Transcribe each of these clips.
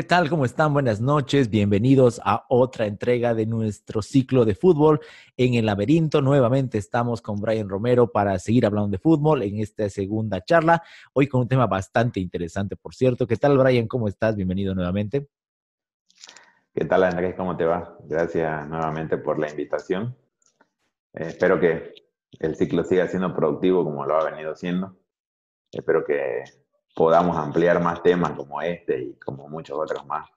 ¿Qué tal? ¿Cómo están? Buenas noches. Bienvenidos a otra entrega de nuestro ciclo de fútbol en el laberinto. Nuevamente estamos con Brian Romero para seguir hablando de fútbol en esta segunda charla. Hoy con un tema bastante interesante, por cierto. ¿Qué tal, Brian? ¿Cómo estás? Bienvenido nuevamente. ¿Qué tal, Andrés? ¿Cómo te va? Gracias nuevamente por la invitación. Eh, espero que el ciclo siga siendo productivo como lo ha venido siendo. Espero que podamos ampliar más temas como este y como muchos otros más.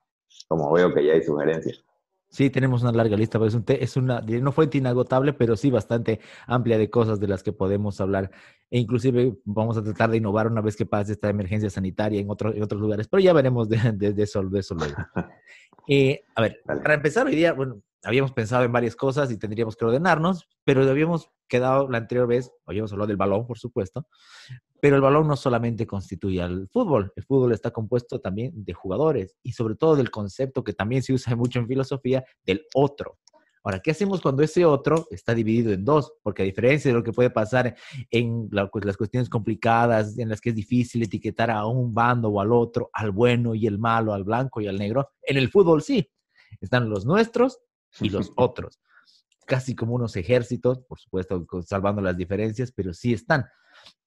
Como veo que ya hay sugerencias. Sí, tenemos una larga lista, pero es, un es una, no fuente inagotable, pero sí bastante amplia de cosas de las que podemos hablar. E inclusive vamos a tratar de innovar una vez que pase esta emergencia sanitaria en, otro, en otros lugares, pero ya veremos de, de, eso, de eso luego. Eh, a ver, para empezar hoy día, bueno, habíamos pensado en varias cosas y tendríamos que ordenarnos, pero habíamos quedado la anterior vez, habíamos hablado del balón, por supuesto, pero el balón no solamente constituye al fútbol, el fútbol está compuesto también de jugadores y sobre todo del concepto que también se usa mucho en filosofía del otro. Ahora, ¿qué hacemos cuando ese otro está dividido en dos? Porque a diferencia de lo que puede pasar en pues, las cuestiones complicadas, en las que es difícil etiquetar a un bando o al otro, al bueno y el malo, al blanco y al negro, en el fútbol sí. Están los nuestros y los otros. Casi como unos ejércitos, por supuesto, salvando las diferencias, pero sí están.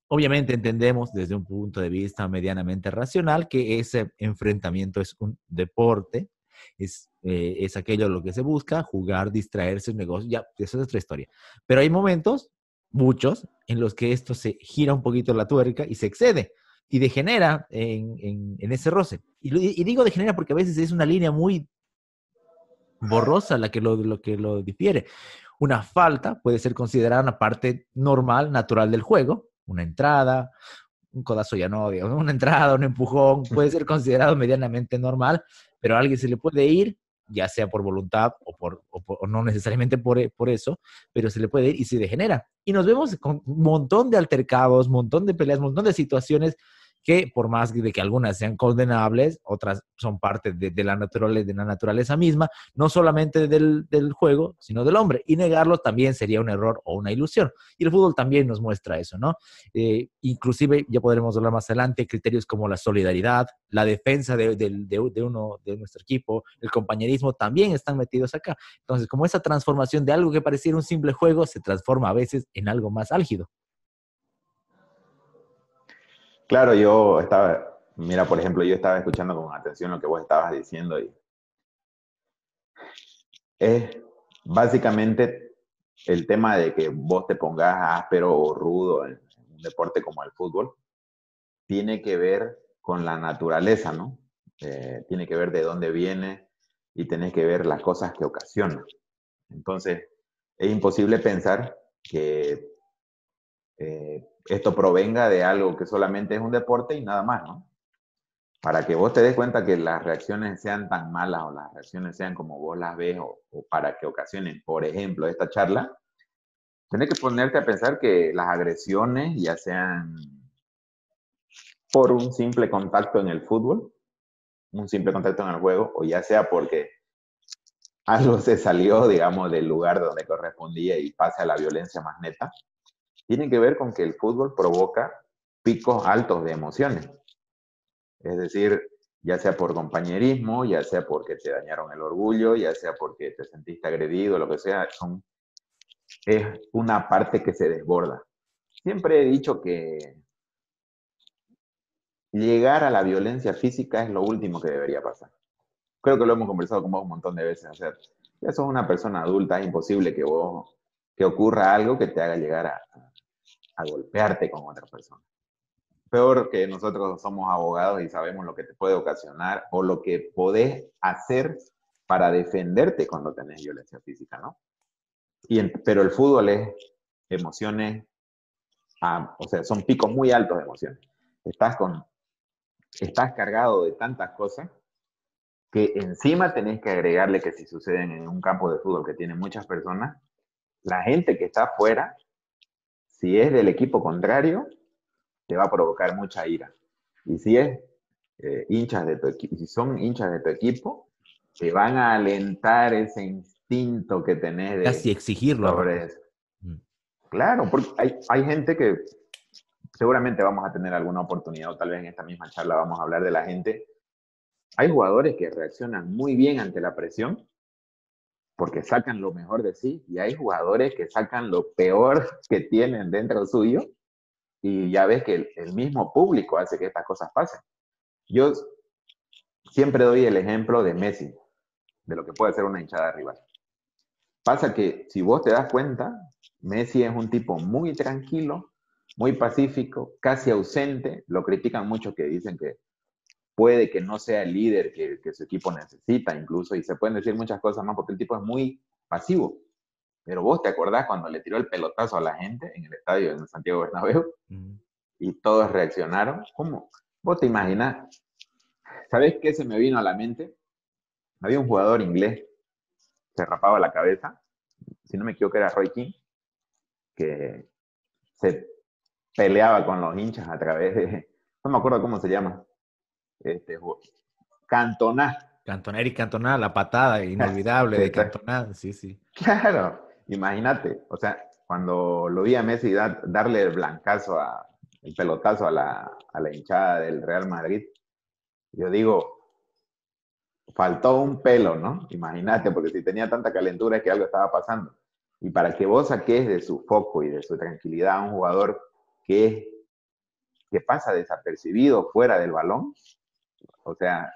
Obviamente entendemos desde un punto de vista medianamente racional que ese enfrentamiento es un deporte, es, eh, es aquello lo que se busca, jugar, distraerse, un negocio, ya, eso es otra historia. Pero hay momentos, muchos, en los que esto se gira un poquito la tuerca y se excede y degenera en, en, ese roce. Y, y, digo degenera porque a veces es una línea muy borrosa la que lo, que lo difiere. Una falta puede ser considerada una parte normal, natural del juego, una entrada, un codazo ya no, una entrada, un empujón, puede ser considerado medianamente normal, pero a alguien se le puede ir, ya sea por voluntad o, por, o, no necesariamente por, por, eso, pero se le puede ir y se degenera. Y nos vemos con un montón de altercados, un montón de peleas, un montón de situaciones que por más de que algunas sean condenables, otras son parte de, la, naturaleza, de la naturaleza misma, no solamente del, juego, sino del hombre. Y negarlo también sería un error o una ilusión. Y el fútbol también nos muestra eso, ¿no? Eh, inclusive, ya podremos hablar más adelante, criterios como la solidaridad, la defensa de, de, uno, de nuestro equipo, el compañerismo, también están metidos acá. Entonces, como esa transformación de algo que pareciera un simple juego se transforma a veces en algo más álgido. Claro, yo estaba, mira, por ejemplo, yo estaba escuchando con atención lo que vos estabas diciendo y es básicamente el tema de que vos te pongas áspero o rudo en un deporte como el fútbol, tiene que ver con la naturaleza, ¿no? Eh, tiene que ver de dónde viene y tenés que ver las cosas que ocasiona. Entonces, es imposible pensar que eh, esto provenga de algo que solamente es un deporte y nada más, ¿no? Para que vos te des cuenta que las reacciones sean tan malas o las reacciones sean como vos las ves o, para que ocasionen, por ejemplo, esta charla, tenés que ponerte a pensar que las agresiones, ya sean por un simple contacto en el fútbol, un simple contacto en el juego, o ya sea porque algo se salió, digamos, del lugar donde correspondía y pasa a la violencia más neta, tiene que ver con que el fútbol provoca picos altos de emociones. Es decir, ya sea por compañerismo, ya sea porque te dañaron el orgullo, ya sea porque te sentiste agredido, lo que sea, es una parte que se desborda. Siempre he dicho que llegar a la violencia física es lo último que debería pasar. Creo que lo hemos conversado con vos un montón de veces. Hacer. Ya sos una persona adulta, es imposible que vos, que ocurra algo que te haga llegar a, a golpearte con otra persona. Peor que nosotros somos abogados y sabemos lo que te puede ocasionar o lo que podés hacer para defenderte cuando tenés violencia física, ¿no? Y pero el fútbol es emociones, ah, o sea, son picos muy altos de emociones. Estás con, estás cargado de tantas cosas que encima tenés que agregarle que si suceden en un campo de fútbol que tiene muchas personas, la gente que está afuera si es del equipo contrario, te va a provocar mucha ira. Y si es eh, hinchas de tu equipo, si son hinchas de tu equipo, te van a alentar ese instinto que tenés de casi exigirlo. Sobre mm. Claro, porque hay, hay gente que seguramente vamos a tener alguna oportunidad, o tal vez en esta misma charla vamos a hablar de la gente hay jugadores que reaccionan muy bien ante la presión porque sacan lo mejor de sí y hay jugadores que sacan lo peor que tienen dentro suyo y ya ves que el, mismo público hace que estas cosas pasen. Yo siempre doy el ejemplo de Messi, de lo que puede ser una hinchada rival. Pasa que si vos te das cuenta, Messi es un tipo muy tranquilo, muy pacífico, casi ausente. Lo critican mucho que dicen que puede que no sea el líder que, su equipo necesita incluso, y se pueden decir muchas cosas más porque el tipo es muy pasivo. Pero vos te acordás cuando le tiró el pelotazo a la gente en el estadio de Santiago Bernabéu y todos reaccionaron. ¿Cómo? Vos te imaginás. ¿Sabés qué se me vino a la mente? Había un jugador inglés, se rapaba la cabeza, si no me equivoco era Roy King, que se peleaba con los hinchas a través de, no me acuerdo cómo se llama, este, Cantona. Cantona, Eric Cantona, la patada inolvidable de Cantona, sí, sí. Claro, imagínate, o sea, cuando lo vi a Messi darle el blancazo, a, el pelotazo a la, a la hinchada del Real Madrid, yo digo, faltó un pelo, ¿no? Imagínate, porque si tenía tanta calentura es que algo estaba pasando. Y para que vos saques de su foco y de su tranquilidad a un jugador que, que pasa desapercibido fuera del balón, o sea,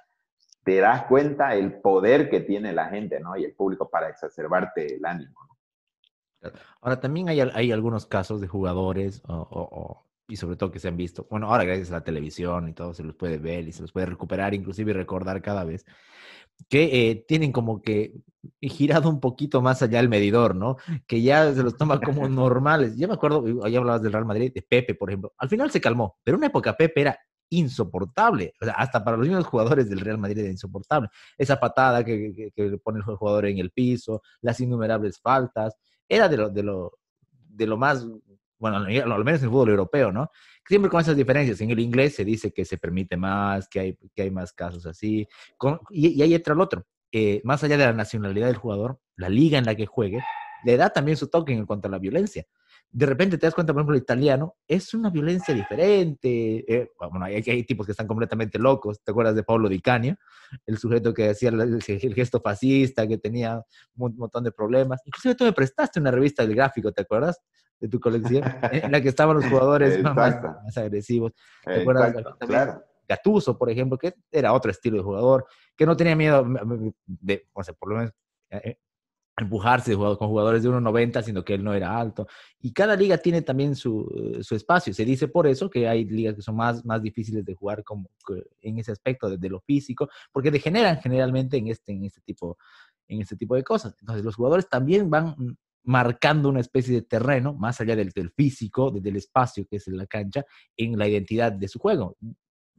te das cuenta el poder que tiene la gente, ¿no? Y el público para exacerbarte el ánimo. ¿no? Ahora, también hay, hay, algunos casos de jugadores, y sobre todo que se han visto, bueno, ahora gracias a la televisión y todo se los puede ver y se los puede recuperar, inclusive y recordar cada vez, que eh, tienen como que girado un poquito más allá el medidor, ¿no? Que ya se los toma como normales. Yo me acuerdo, ahí hablabas del Real Madrid, de Pepe, por ejemplo. Al final se calmó, pero en una época Pepe era insoportable. O sea, hasta para los mismos jugadores del Real Madrid era insoportable. Esa patada que, que, pone el jugador en el piso, las innumerables faltas, era de lo, de lo, de lo más, bueno, al menos en el fútbol europeo, ¿no? Siempre con esas diferencias. En el inglés se dice que se permite más, que hay, que hay más casos así. y, ahí entra el otro. Eh, más allá de la nacionalidad del jugador, la liga en la que juegue, le da también su toque en cuanto a la violencia de repente te das cuenta, por ejemplo, el italiano es una violencia diferente. Eh, bueno, hay, hay, tipos que están completamente locos. ¿Te acuerdas de Pablo Di Canio? El sujeto que hacía el, gesto fascista, que tenía un montón de problemas. Inclusive tú me prestaste una revista del gráfico, ¿te acuerdas? De tu colección, en la que estaban los jugadores más, agresivos. ¿Te acuerdas? Claro. Gatuso, por ejemplo, que era otro estilo de jugador, que no tenía miedo de, o sea, por lo menos eh, empujarse con jugadores de 1,90, sino que él no era alto. Y cada liga tiene también su, su, espacio. Se dice por eso que hay ligas que son más, más difíciles de jugar como en ese aspecto de, lo físico, porque degeneran generalmente en este, en, este tipo, en este tipo de cosas. Entonces los jugadores también van marcando una especie de terreno, más allá del, del físico, del espacio que es la cancha, en la identidad de su juego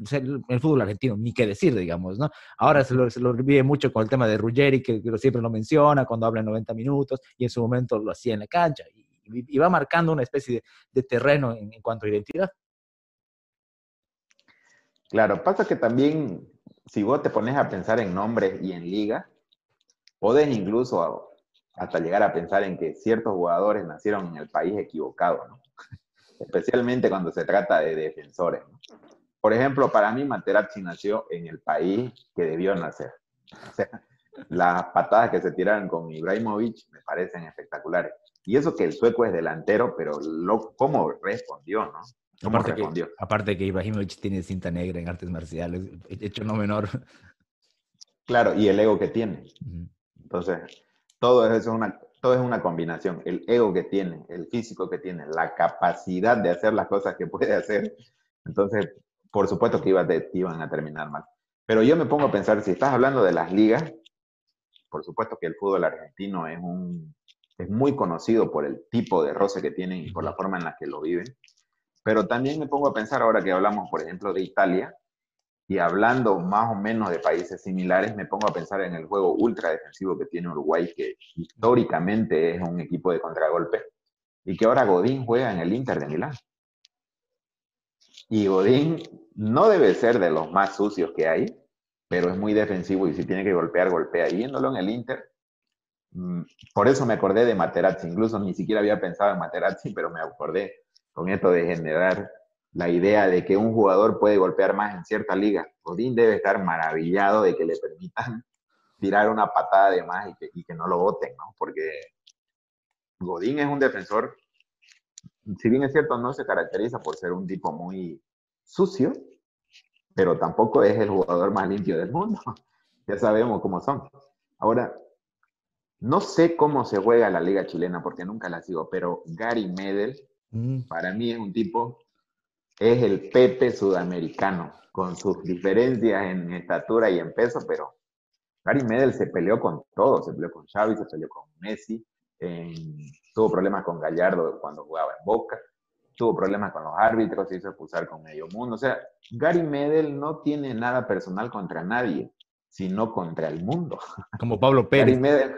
el, fútbol argentino, ni qué decir, digamos, ¿no? Ahora se lo, se mucho con el tema de Ruggeri, que, siempre lo menciona cuando habla en 90 minutos, y en su momento lo hacía en la cancha, y, va marcando una especie de, terreno en, cuanto a identidad. Claro, pasa que también, si vos te pones a pensar en nombres y en liga, podés incluso hasta llegar a pensar en que ciertos jugadores nacieron en el país equivocado, ¿no? Especialmente cuando se trata de defensores. Por ejemplo, para mí Materazzi nació en el país que debió nacer. O sea, las patadas que se tiraron con Ibrahimovic me parecen espectaculares. Y eso que el sueco es delantero, pero lo, cómo respondió, ¿no? ¿Cómo aparte, respondió? Que, aparte que Ibrahimovic tiene cinta negra en artes marciales, hecho no menor. Claro, y el ego que tiene. Entonces, todo eso es una, todo es una combinación. El ego que tiene, el físico que tiene, la capacidad de hacer las cosas que puede hacer. Entonces, por supuesto que iban a terminar mal. Pero yo me pongo a pensar, si estás hablando de las ligas, por supuesto que el fútbol argentino es, un, es muy conocido por el tipo de roce que tienen y por la forma en la que lo viven. Pero también me pongo a pensar, ahora que hablamos, por ejemplo, de Italia, y hablando más o menos de países similares, me pongo a pensar en el juego ultra defensivo que tiene Uruguay, que históricamente es un equipo de contragolpe, y que ahora Godín juega en el Inter de Milán. Y Godín no debe ser de los más sucios que hay, pero es muy defensivo y si tiene que golpear, golpea. Y viéndolo en el Inter, mm, por eso me acordé de Materazzi. Incluso ni siquiera había pensado en Materazzi, pero me acordé con esto de generar la idea de que un jugador puede golpear más en cierta liga. Godín debe estar maravillado de que le permitan tirar una patada de más y que, y que no lo voten, ¿no? Porque Godín es un defensor, si bien es cierto, no se caracteriza por ser un tipo muy sucio, pero tampoco es el jugador más limpio del mundo. ya sabemos cómo son. Ahora, no sé cómo se juega la liga chilena porque nunca la sigo, pero Gary Medel, mm. para mí es un tipo es el Pepe sudamericano, con sus diferencias en estatura y en peso, pero Gary Medel se peleó con todo, se peleó con Xavi, se peleó con Messi, tuvo problemas con Gallardo cuando jugaba en Boca, tuvo problemas con los árbitros, se hizo expulsar con medio mundo. O sea, Gary Medel no tiene nada personal contra nadie, sino contra el mundo. Como Pablo Pérez. Gary Medel,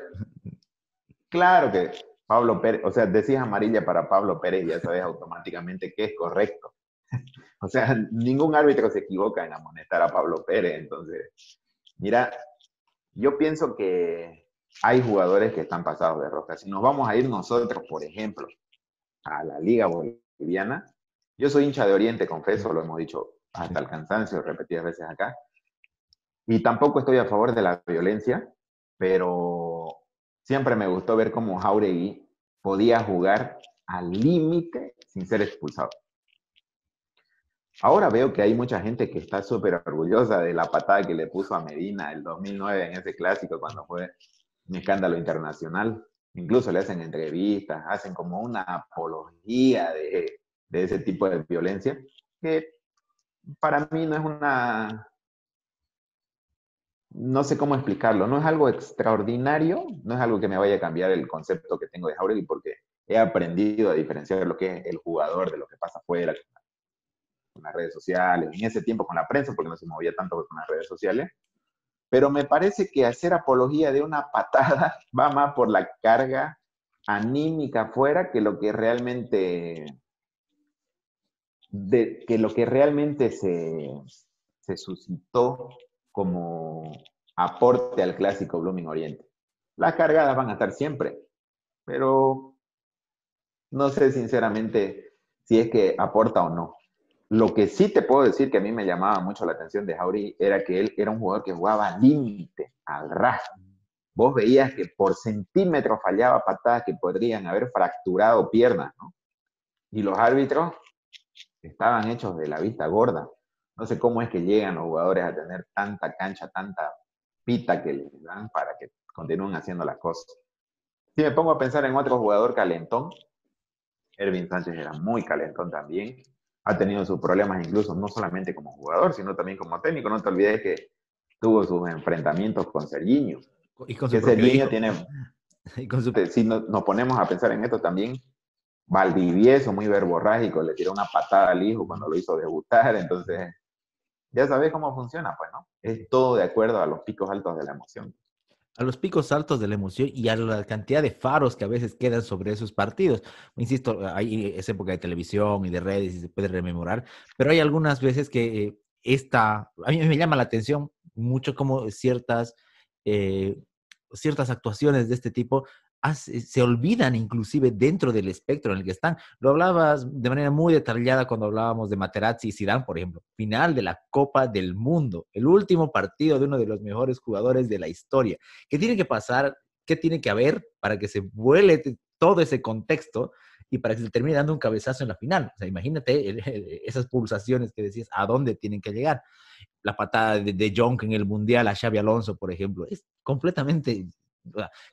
claro que Pablo Pérez, o sea, decís amarilla para Pablo Pérez y ya sabes automáticamente que es correcto. O sea, ningún árbitro se equivoca en amonestar a Pablo Pérez. Entonces, mira, yo pienso que hay jugadores que están pasados de roca. Si nos vamos a ir nosotros, por ejemplo, a la Liga Boliviana, yo soy hincha de Oriente, confieso, lo hemos dicho hasta el cansancio repetidas veces acá, y tampoco estoy a favor de la violencia, pero siempre me gustó ver cómo Jauregui podía jugar al límite sin ser expulsado. Ahora veo que hay mucha gente que está súper orgullosa de la patada que le puso a Medina el 2009 en ese clásico cuando fue un escándalo internacional. Incluso le hacen entrevistas, hacen como una apología de, de ese tipo de violencia, que para mí no es una, no sé cómo explicarlo, no es algo extraordinario, no es algo que me vaya a cambiar el concepto que tengo de Jauregui, porque he aprendido a diferenciar lo que es el jugador de lo que pasa afuera, con las redes sociales, en ese tiempo con la prensa, porque no se movía tanto con las redes sociales. Pero me parece que hacer apología de una patada va más por la carga anímica afuera que lo que realmente de, que lo que realmente se, se suscitó como aporte al clásico Blooming Oriente. Las cargadas van a estar siempre, pero no sé sinceramente si es que aporta o no. Lo que sí te puedo decir que a mí me llamaba mucho la atención de Jauri era que él era un jugador que jugaba límite, al ras. Vos veías que por centímetro fallaba patadas que podrían haber fracturado piernas, ¿no? Y los árbitros estaban hechos de la vista gorda. No sé cómo es que llegan los jugadores a tener tanta cancha, tanta pita que les dan para que continúen haciendo las cosas. Si me pongo a pensar en otro jugador calentón, Ervin Sánchez era muy calentón también ha tenido sus problemas incluso no solamente como jugador, sino también como técnico. No te olvides que tuvo sus enfrentamientos con Serginho. Y con su Serginho tiene... Si nos ponemos a pensar en esto también, Valdivieso, muy verborrágico, le tiró una patada al hijo cuando lo hizo debutar, entonces ya sabes cómo funciona, pues, ¿no? Es todo de acuerdo a los picos altos de la emoción a los picos altos de la emoción y a la cantidad de faros que a veces quedan sobre esos partidos. Insisto, hay esa época de televisión y de redes y se puede rememorar, pero hay algunas veces que eh, esta, a mí me llama la atención mucho como ciertas, eh, ciertas actuaciones de este tipo se olvidan inclusive dentro del espectro en el que están. Lo hablabas de manera muy detallada cuando hablábamos de Materazzi y Zidane, por ejemplo. Final de la Copa del Mundo, el último partido de uno de los mejores jugadores de la historia. ¿Qué tiene que pasar? ¿Qué tiene que haber para que se vuele todo ese contexto y para que se termine dando un cabezazo en la final? O sea, imagínate esas pulsaciones que decías, ¿a dónde tienen que llegar? La patada de, de Jonk en el Mundial a Xavi Alonso, por ejemplo, es completamente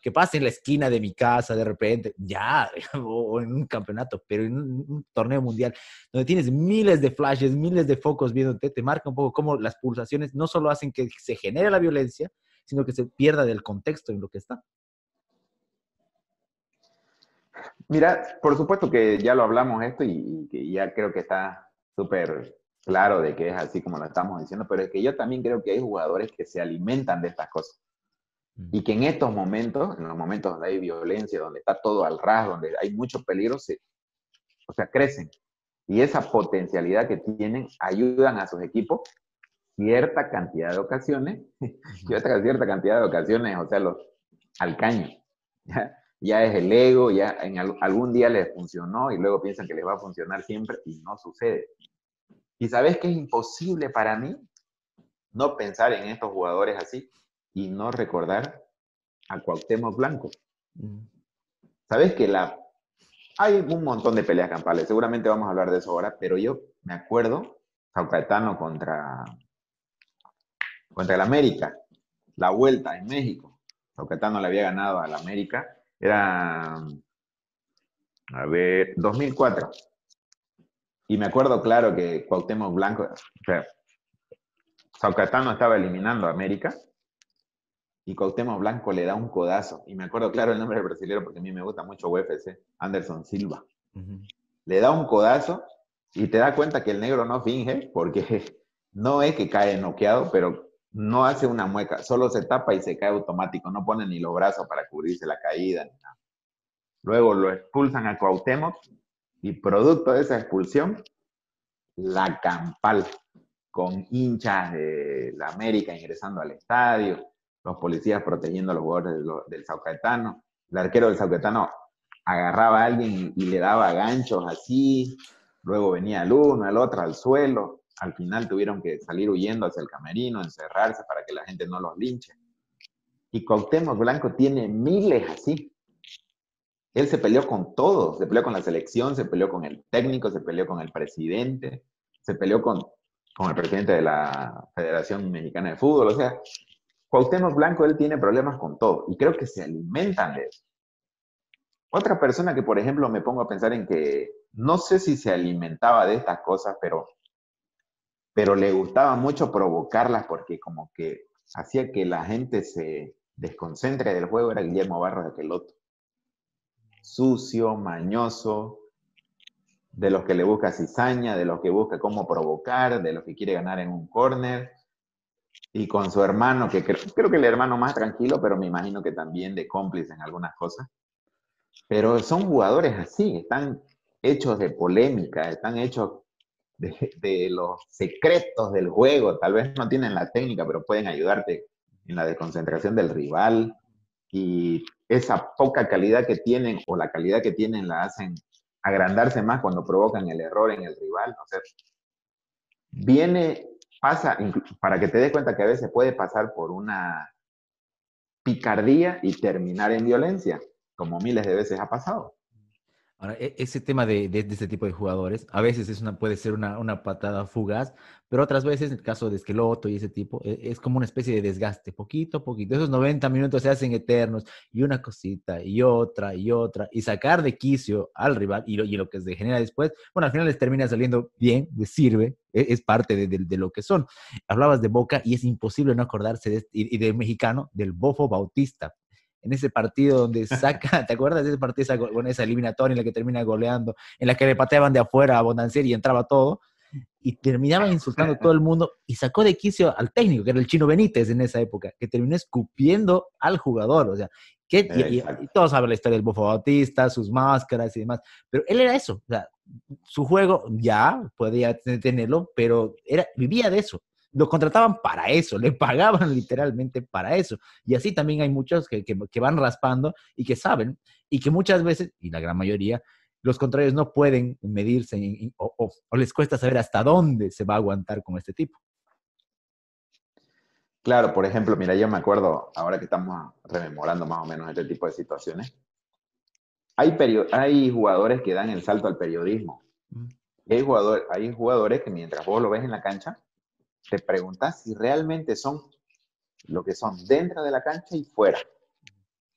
que pase en la esquina de mi casa de repente, ya, o en un campeonato, pero en un, torneo mundial, donde tienes miles de flashes, miles de focos viéndote, te marca un poco cómo las pulsaciones no solo hacen que se genere la violencia, sino que se pierda del contexto en lo que está. Mira, por supuesto que ya lo hablamos esto y, que ya creo que está súper claro de que es así como lo estamos diciendo, pero es que yo también creo que hay jugadores que se alimentan de estas cosas. Y que en estos momentos, en los momentos donde hay violencia, donde está todo al ras, donde hay mucho peligro, se, o sea, crecen. Y esa potencialidad que tienen ayudan a sus equipos cierta cantidad de ocasiones, cierta, cierta cantidad de ocasiones, o sea, los al caño. ¿ya? ya es el ego, ya en algún día les funcionó y luego piensan que les va a funcionar siempre y no sucede. Y sabes que es imposible para mí no pensar en estos jugadores así y no recordar a Cuauhtémoc Blanco. Mm. Sabes que la hay un montón de peleas campales, seguramente vamos a hablar de eso ahora, pero yo me acuerdo, Saucatano contra, contra el América, la vuelta en México. Saucatano le había ganado al América, era, a ver, 2004. Y me acuerdo claro que Cuauhtémoc Blanco, o sea, Saucatano estaba eliminando a América y Cuauhtémoc Blanco le da un codazo. Y me acuerdo claro el nombre del brasileño porque a mí me gusta mucho UFC, Anderson Silva. Le da un codazo y te das cuenta que el negro no finge porque no es que cae noqueado, pero no hace una mueca, solo se tapa y se cae automático, no pone ni los brazos para cubrirse la caída ni nada. Luego lo expulsan a Cuauhtémoc y producto de esa expulsión, la campal, con hinchas de la América ingresando al estadio, los policías protegiendo a los jugadores del, Saucatano. El arquero del Saucatano agarraba a alguien y, le daba ganchos así, luego venía el uno, el otro al suelo. Al final tuvieron que salir huyendo hacia el camerino, encerrarse para que la gente no los linche. Y Cuauhtémoc Blanco tiene miles así. Él se peleó con todos, se peleó con la selección, se peleó con el técnico, se peleó con el presidente, se peleó con, con el presidente de la Federación Mexicana de Fútbol. O sea, Cuauhtémoc Blanco, él tiene problemas con todo y creo que se alimentan de eso. Otra persona que, por ejemplo, me pongo a pensar en que no sé si se alimentaba de estas cosas, pero, pero le gustaba mucho provocarlas porque como que hacía que la gente se desconcentre del juego, era Guillermo Barros de Queloto sucio, mañoso, de los que le busca cizaña, de los que busca cómo provocar, de los que quiere ganar en un corner, y con su hermano, que creo, creo, que el hermano más tranquilo, pero me imagino que también de cómplice en algunas cosas. Pero son jugadores así, están hechos de polémica, están hechos de, de, los secretos del juego. Tal vez no tienen la técnica, pero pueden ayudarte en la desconcentración del rival. Y esa poca calidad que tienen o la calidad que tienen la hacen agrandarse más cuando provocan el error en el rival. O sea, viene, pasa, para que te des cuenta que a veces puede pasar por una picardía y terminar en violencia, como miles de veces ha pasado. Ahora, e, ese tema de, de, este tipo de jugadores, a veces es una, puede ser una, una, patada fugaz, pero otras veces, en el caso de Esqueloto y ese tipo, e, es, como una especie de desgaste, poquito a poquito. Esos 90 minutos se hacen eternos, y una cosita, y otra, y otra, y sacar de quicio al rival, y lo, y lo que se genera después, bueno, al final les termina saliendo bien, les sirve, es, parte de, de, lo que son. Hablabas de Boca, y es imposible no acordarse de, y, y de mexicano, del Bofo Bautista, en ese partido donde saca, ¿te acuerdas de ese partido con esa eliminatoria en la que termina goleando, en la que le pateaban de afuera a Bonancieri y entraba todo? Y terminaba insultando a todo el mundo y sacó de quicio al técnico, que era el chino Benítez en esa época, que terminó escupiendo al jugador. O sea, que, y, todos saben la historia del Bofo Bautista, sus máscaras y demás, pero él era eso. O sea, su juego ya podía tenerlo, pero era, vivía de eso lo contrataban para eso, le pagaban literalmente para eso. Y así también hay muchos que, que, van raspando y que saben, y que muchas veces, y la gran mayoría, los contrarios no pueden medirse o, les cuesta saber hasta dónde se va a aguantar con este tipo. Claro, por ejemplo, mira, yo me acuerdo, ahora que estamos rememorando más o menos este tipo de situaciones, hay, hay jugadores que dan el salto al periodismo. Mm. Hay, jugador, hay jugadores que mientras vos lo ves en la cancha, te preguntas si realmente son lo que son dentro de la cancha y fuera.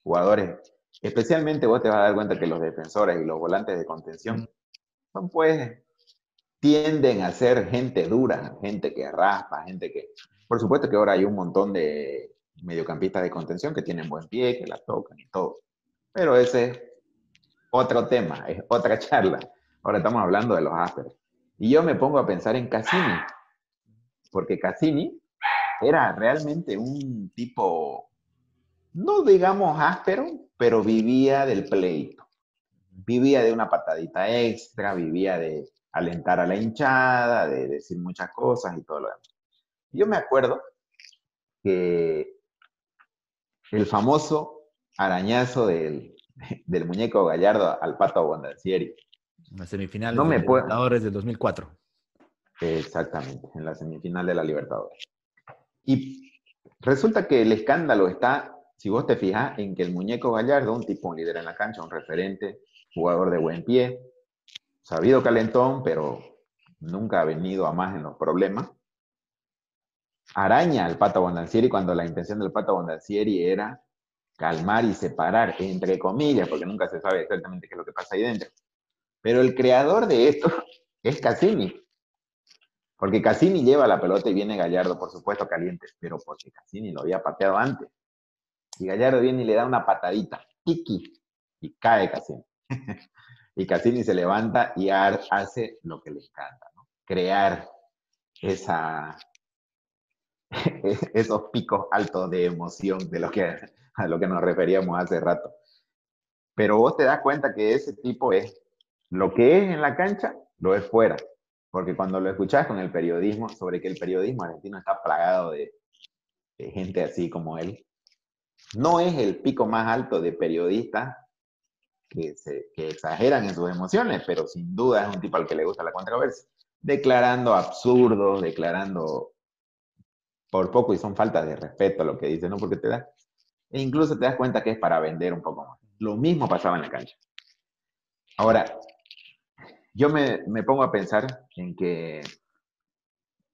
Jugadores, especialmente vos te vas a dar cuenta que los defensores y los volantes de contención son pues, tienden a ser gente dura, gente que raspa, gente que, por supuesto que ahora hay un montón de mediocampistas de contención que tienen buen pie, que la tocan y todo. Pero ese es otro tema, es otra charla. Ahora estamos hablando de los ásperos. Y yo me pongo a pensar en Cassini porque Cassini era realmente un tipo, no digamos áspero, pero vivía del pleito. Vivía de una patadita extra, vivía de alentar a la hinchada, de decir muchas cosas y todo lo demás. Yo me acuerdo que el famoso arañazo del, muñeco Gallardo al pato Bondancieri. La semifinal no de me del 2004 Exactamente, en la semifinal de la Libertadores. Y resulta que el escándalo está, si vos te fijas, en que el muñeco Gallardo, un tipo un líder en la cancha, un referente, jugador de buen pie, sabido calentón, pero nunca ha venido a más en los problemas, araña al Pato Bondancieri cuando la intención del Pato Bondancieri era calmar y separar, entre comillas, porque nunca se sabe exactamente qué es lo que pasa ahí dentro. Pero el creador de esto es Cassini. Porque Cassini lleva la pelota y viene Gallardo, por supuesto, caliente, pero porque Cassini lo había pateado antes. Y Gallardo viene y le da una patadita, tiki, y cae Cassini. y Cassini se levanta y hace lo que le encanta, crear esa, esos picos altos de emoción de lo que, a lo que nos referíamos hace rato. Pero vos te das cuenta que ese tipo es lo que es en la cancha, lo es fuera. Porque cuando lo escuchás con el periodismo, sobre que el periodismo argentino está plagado de, gente así como él, no es el pico más alto de periodistas que, que exageran en sus emociones, pero sin duda es un tipo al que le gusta la controversia. Declarando absurdos, declarando por poco y son faltas de respeto a lo que dice, ¿no? Porque te da, e incluso te das cuenta que es para vender un poco más. Lo mismo pasaba en la cancha. Ahora, yo me, me pongo a pensar en que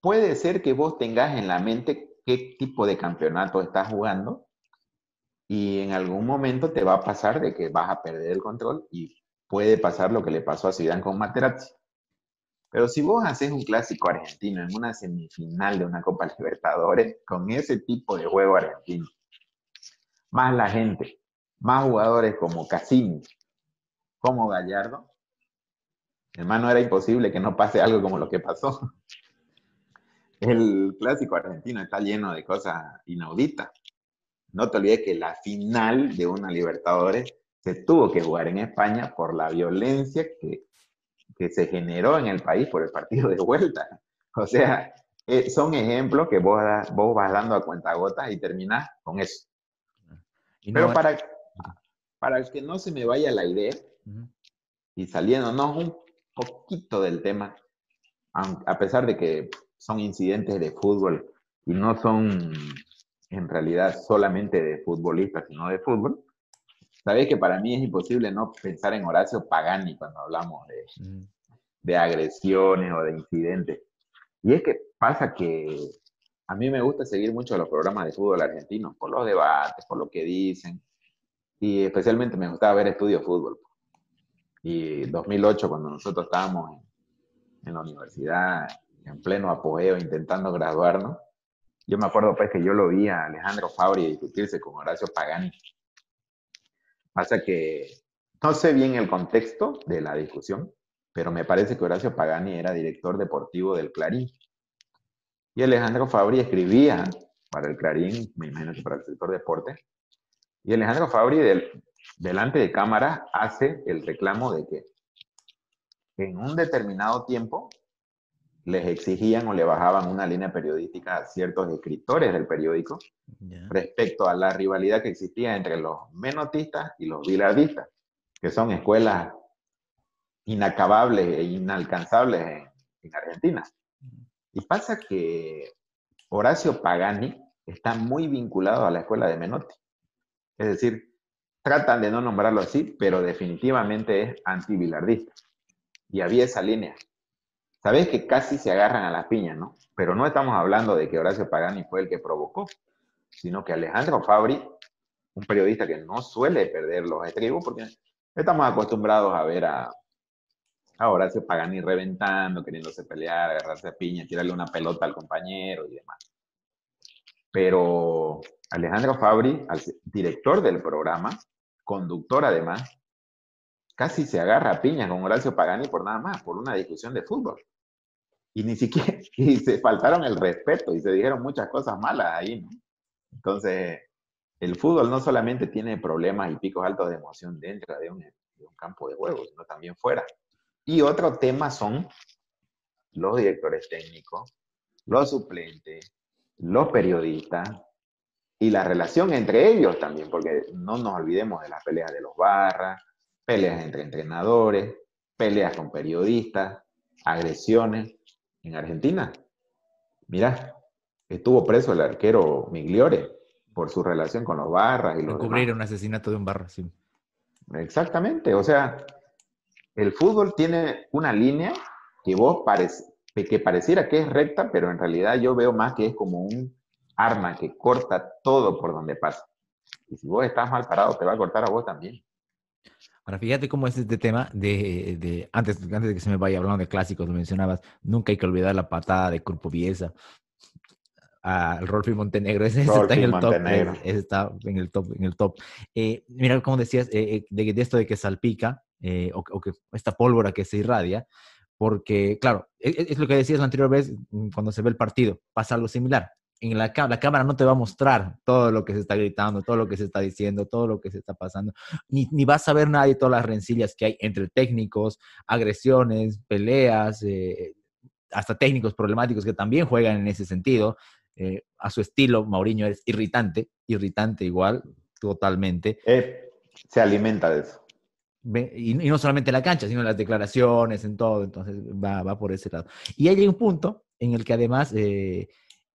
puede ser que vos tengas en la mente qué tipo de campeonato estás jugando y en algún momento te va a pasar de que vas a perder el control y puede pasar lo que le pasó a Zidane con Materazzi. Pero si vos haces un clásico argentino en una semifinal de una Copa Libertadores con ese tipo de juego argentino, más la gente, más jugadores como Cassini, como Gallardo, hermano, era imposible que no pase algo como lo que pasó. El clásico argentino está lleno de cosas inauditas. No te olvides que la final de una Libertadores se tuvo que jugar en España por la violencia que que se generó en el país por el partido de vuelta. O sea, eh, son ejemplos que vos, vos vas dando a cuentagotas y terminás con eso. Pero para, para que no se me vaya la idea, y saliéndonos un poquito del tema, a pesar de que son incidentes de fútbol y no son en realidad solamente de futbolistas, sino de fútbol, Sabéis que para mí es imposible no pensar en Horacio Pagani cuando hablamos de, mm. de agresiones o de incidentes. Y es que pasa que a mí me gusta seguir mucho los programas de fútbol argentinos, por los debates, por lo que dicen. Y especialmente me gustaba ver Estudio Fútbol. Y 2008, cuando nosotros estábamos en, en la universidad, en pleno apogeo, intentando graduarnos, yo me acuerdo pues que yo lo vi a Alejandro Fabri discutirse con Horacio Pagani Pasa que no sé bien el contexto de la discusión, pero me parece que Horacio Pagani era director deportivo del Clarín. Y Alejandro Fabri escribía para el Clarín, me imagino que para el sector deporte. Y Alejandro Fabri, delante de cámara, hace el reclamo de que en un determinado tiempo les exigían o le bajaban una línea periodística a ciertos escritores del periódico respecto a la rivalidad que existía entre los menotistas y los bilardistas, que son escuelas inacabables e inalcanzables en, en Argentina. Y pasa que Horacio Pagani está muy vinculado a la escuela de Menotti. Es decir, tratan de no nombrarlo así, pero definitivamente es anti-bilardista. Y había esa línea. Sabes que casi se agarran a las piñas, ¿no? Pero no estamos hablando de que Horacio Pagani fue el que provocó, sino que Alejandro Fabri, un periodista que no suele perder los estribos, porque estamos acostumbrados a ver a, a Horacio Pagani reventando, queriéndose pelear, agarrarse a piña, tirarle una pelota al compañero y demás. Pero Alejandro Fabri, director del programa, conductor además, casi se agarra a piña con Horacio Pagani por nada más, por una discusión de fútbol y ni siquiera, y se faltaron el respeto y se dijeron muchas cosas malas ahí, ¿no? Entonces, el fútbol no solamente tiene problemas y picos altos de emoción dentro de un, campo de juego, sino también fuera. Y otro tema son los directores técnicos, los suplentes, los periodistas y la relación entre ellos también, porque no nos olvidemos de las peleas de los barras, peleas entre entrenadores, peleas con periodistas, agresiones. en Argentina. Mira, estuvo preso el arquero Migliore por su relación con los barras y los cubrir un asesinato de un barra, sí. Exactamente, o sea, el fútbol tiene una línea que vos parece, que pareciera que es recta, pero en realidad yo veo más que es como un arma que corta todo por donde pasa. Y si vos estás mal parado, te va a cortar a vos también. Ahora, fíjate cómo es este tema de, de antes, antes de que se me vaya hablando de clásicos, lo mencionabas, nunca hay que olvidar la patada de Curpo Viesa al Rolfi Montenegro, ese, está en el top, ese, está en el top, en el top. Eh, mira, como decías, eh, eh, de, de, esto de que salpica, o, o, que esta pólvora que se irradia, porque, claro, es, es, lo que decías la anterior vez, mm, cuando se ve el partido, pasa algo similar en la, la cámara no te va a mostrar todo lo que se está gritando, todo lo que se está diciendo, todo lo que se está pasando, ni, ni vas a ver nadie todas las rencillas que hay entre técnicos, agresiones, peleas, eh, hasta técnicos problemáticos que también juegan en ese sentido. Eh, a su estilo, Mauriño es irritante, irritante igual, totalmente. Eh, se alimenta de eso. Y, y, no solamente en la cancha, sino en las declaraciones, en todo, entonces va, va por ese lado. Y hay un punto en el que además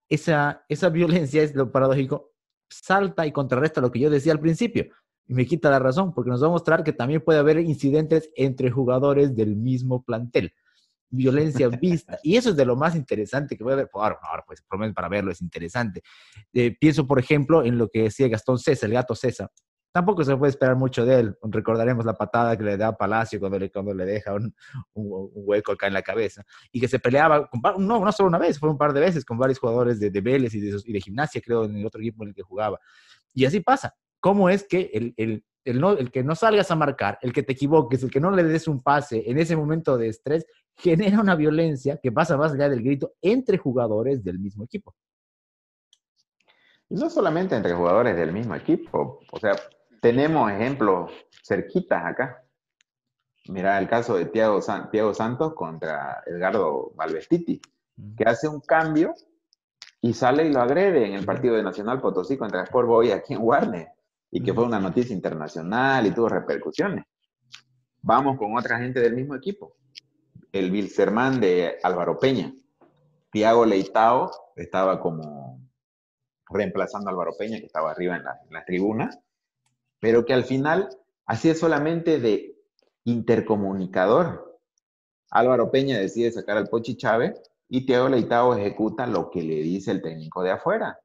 esa, esa violencia es lo paradójico, salta y contrarresta lo que yo decía al principio. Y me quita la razón, porque nos va a mostrar que también puede haber incidentes entre jugadores del mismo plantel. Violencia vista. Y eso es de lo más interesante que voy a ver. Ahora, ahora pues, por lo menos para verlo es interesante. Eh, pienso, por ejemplo, en lo que decía Gastón César, el gato César tampoco se puede esperar mucho de él. Recordaremos la patada que le da a Palacio cuando le, cuando le deja un, hueco acá en la cabeza. Y que se peleaba, no, no solo una vez, fue un par de veces con varios jugadores de, de Vélez y de, y de, Gimnasia, creo, en el otro equipo en el que jugaba. Y así pasa. ¿Cómo es que el, el, el, no, el que no salgas a marcar, el que te equivoques, el que no le des un pase en ese momento de estrés, genera una violencia que pasa más allá del grito entre jugadores del mismo equipo? Y no solamente entre jugadores del mismo equipo, o sea, tenemos ejemplos cerquitas acá. Mira el caso de Tiago, San, Santos contra Edgardo Valvestiti, que hace un cambio y sale y lo agrede en el partido de Nacional Potosí contra Sport Boy aquí en Warner, y que fue una noticia internacional y tuvo repercusiones. Vamos con otra gente del mismo equipo. El Bilserman de Álvaro Peña. Tiago Leitao estaba como reemplazando a Álvaro Peña, que estaba arriba en, la, en las tribunas, pero que al final hacía solamente de intercomunicador. Álvaro Peña decide sacar al Pochi Chávez y Tiago Leitao ejecuta lo que le dice el técnico de afuera.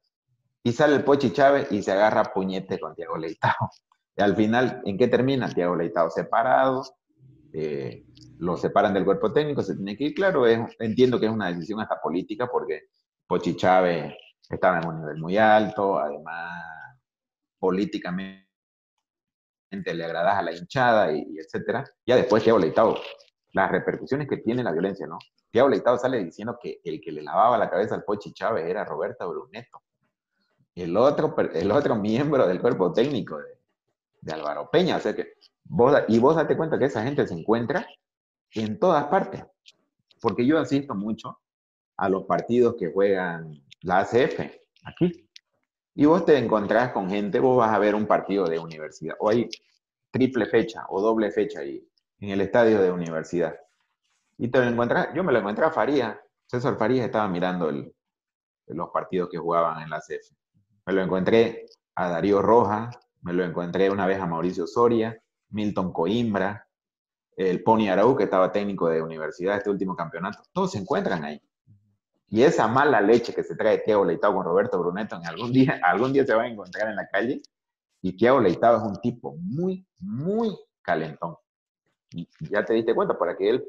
Y sale el Pochi Chávez y se agarra puñete con Tiago Leitao. Y al final, ¿en qué termina? Tiago Leitao separado, eh, lo separan del cuerpo técnico, se tiene que ir. Claro, entiendo que es una decisión hasta política porque Pochi Chávez estaba en un nivel muy alto, además políticamente le agradas a la hinchada y, etcétera. Ya después Tiago Leitao, las repercusiones que tiene la violencia, ¿no? Tiago Leitao sale diciendo que el que le lavaba la cabeza al Pochi Chávez era Roberto Bruneto. El otro, el otro miembro del cuerpo técnico de, de Álvaro Peña. O sea que vos, y vos date cuenta que esa gente se encuentra en todas partes. Porque yo asisto mucho a los partidos que juegan la ACF aquí y vos te encontrás con gente, vos vas a ver un partido de universidad, o hay triple fecha o doble fecha ahí, en el estadio de universidad. Y te lo encontrás, yo me lo encontré a Farías, César Farías estaba mirando los partidos que jugaban en la CF. Me lo encontré a Darío Rojas, me lo encontré una vez a Mauricio Soria, Milton Coimbra, el Pony Arau, que estaba técnico de universidad este último campeonato. Todos se encuentran ahí. Y esa mala leche que se trae Tiago Leitao con Roberto Bruneto en algún día, algún día se va a encontrar en la calle. Y Tiago Leitao es un tipo muy, muy calentón. Y ya te diste cuenta, para que él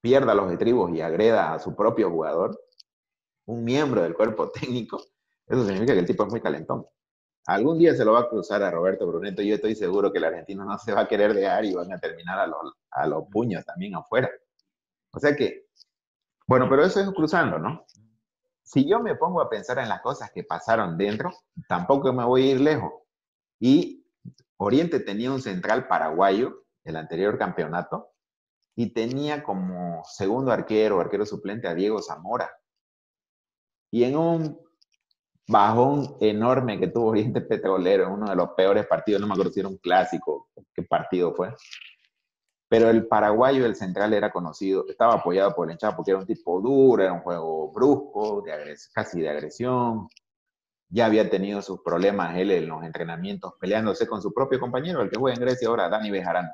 pierda los estribos y agreda a su propio jugador, un miembro del cuerpo técnico, eso significa que el tipo es muy calentón. Algún día se lo va a cruzar a Roberto Bruneto yo estoy seguro que el argentino no se va a querer dejar y van a terminar a, los, a los puños también afuera. O sea que bueno, pero eso es cruzando, ¿no? Si yo me pongo a pensar en las cosas que pasaron dentro, tampoco me voy a ir lejos. Y Oriente tenía un central paraguayo, el anterior campeonato, y tenía como segundo arquero, arquero suplente a Diego Zamora. Y en un bajón enorme que tuvo Oriente Petrolero, en uno de los peores partidos, no me acuerdo si era un clásico, qué partido fue, Pero el paraguayo, el central, era conocido, estaba apoyado por el hinchada porque era un tipo duro, era un juego brusco, de casi de agresión. Ya había tenido sus problemas él en los entrenamientos, peleándose con su propio compañero, el que juega en Grecia ahora, Dani Bejarán.